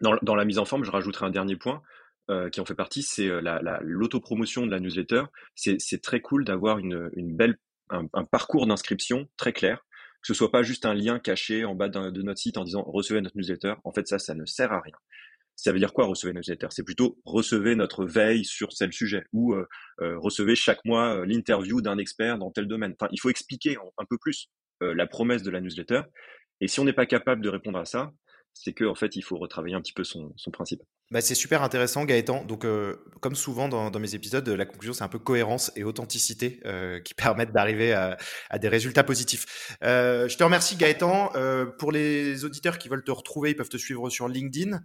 dans, la mise en forme je rajouterai un dernier point euh, qui en fait partie c'est euh, la l'autopromotion de la newsletter c'est c'est très cool d'avoir une une belle un, un parcours d'inscription très clair que ce soit pas juste un lien caché en bas de notre site en disant recevez notre newsletter. En fait, ça, ça ne sert à rien. Ça veut dire quoi recevez notre newsletter C'est plutôt recevez notre veille sur tel sujet ou euh, euh, recevez chaque mois euh, l'interview d'un expert dans tel domaine. Enfin, il faut expliquer un peu plus euh, la promesse de la newsletter. Et si on n'est pas capable de répondre à ça, c'est qu'en en fait, il faut retravailler un petit peu son, principe.
Bah, c'est super intéressant, Gaëtan. Donc, comme souvent dans, mes épisodes, la conclusion, c'est un peu cohérence et authenticité qui [LAUGHS] permettent d'arriver à, des résultats positifs. Je te remercie, Gaëtan. Pour les auditeurs qui veulent te retrouver, ils peuvent te suivre sur LinkedIn.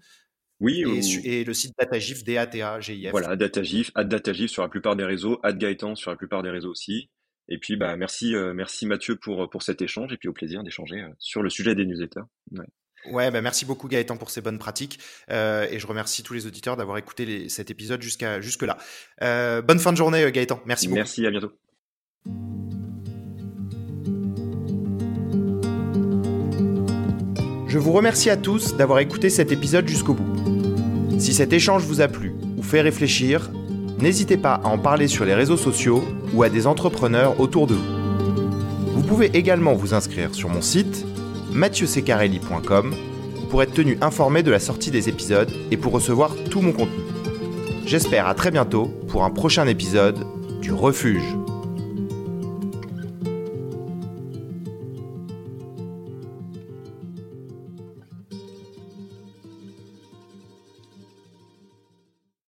Oui,
et, ou... et le site Datagif, D-A-T-A-G-I-F.
Voilà, Datagif, Datagif sur la plupart des réseaux, Gaëtan sur la plupart des réseaux aussi. Et puis, bah, merci, euh, merci Mathieu pour, pour cet échange et puis au plaisir d'échanger sur le sujet des newsletters. Ouais.
Ouais, bah merci beaucoup Gaëtan pour ces bonnes pratiques euh, et je remercie tous les auditeurs d'avoir écouté les, cet épisode jusqu'à jusque là. Euh, bonne fin de journée Gaëtan, merci beaucoup.
Merci, à bientôt.
Je vous remercie à tous d'avoir écouté cet épisode jusqu'au bout. Si cet échange vous a plu ou fait réfléchir, n'hésitez pas à en parler sur les réseaux sociaux ou à des entrepreneurs autour de vous. Vous pouvez également vous inscrire sur mon site mathieusecarelli.com pour être tenu informé de la sortie des épisodes et pour recevoir tout mon contenu. J'espère à très bientôt pour un prochain épisode du Refuge.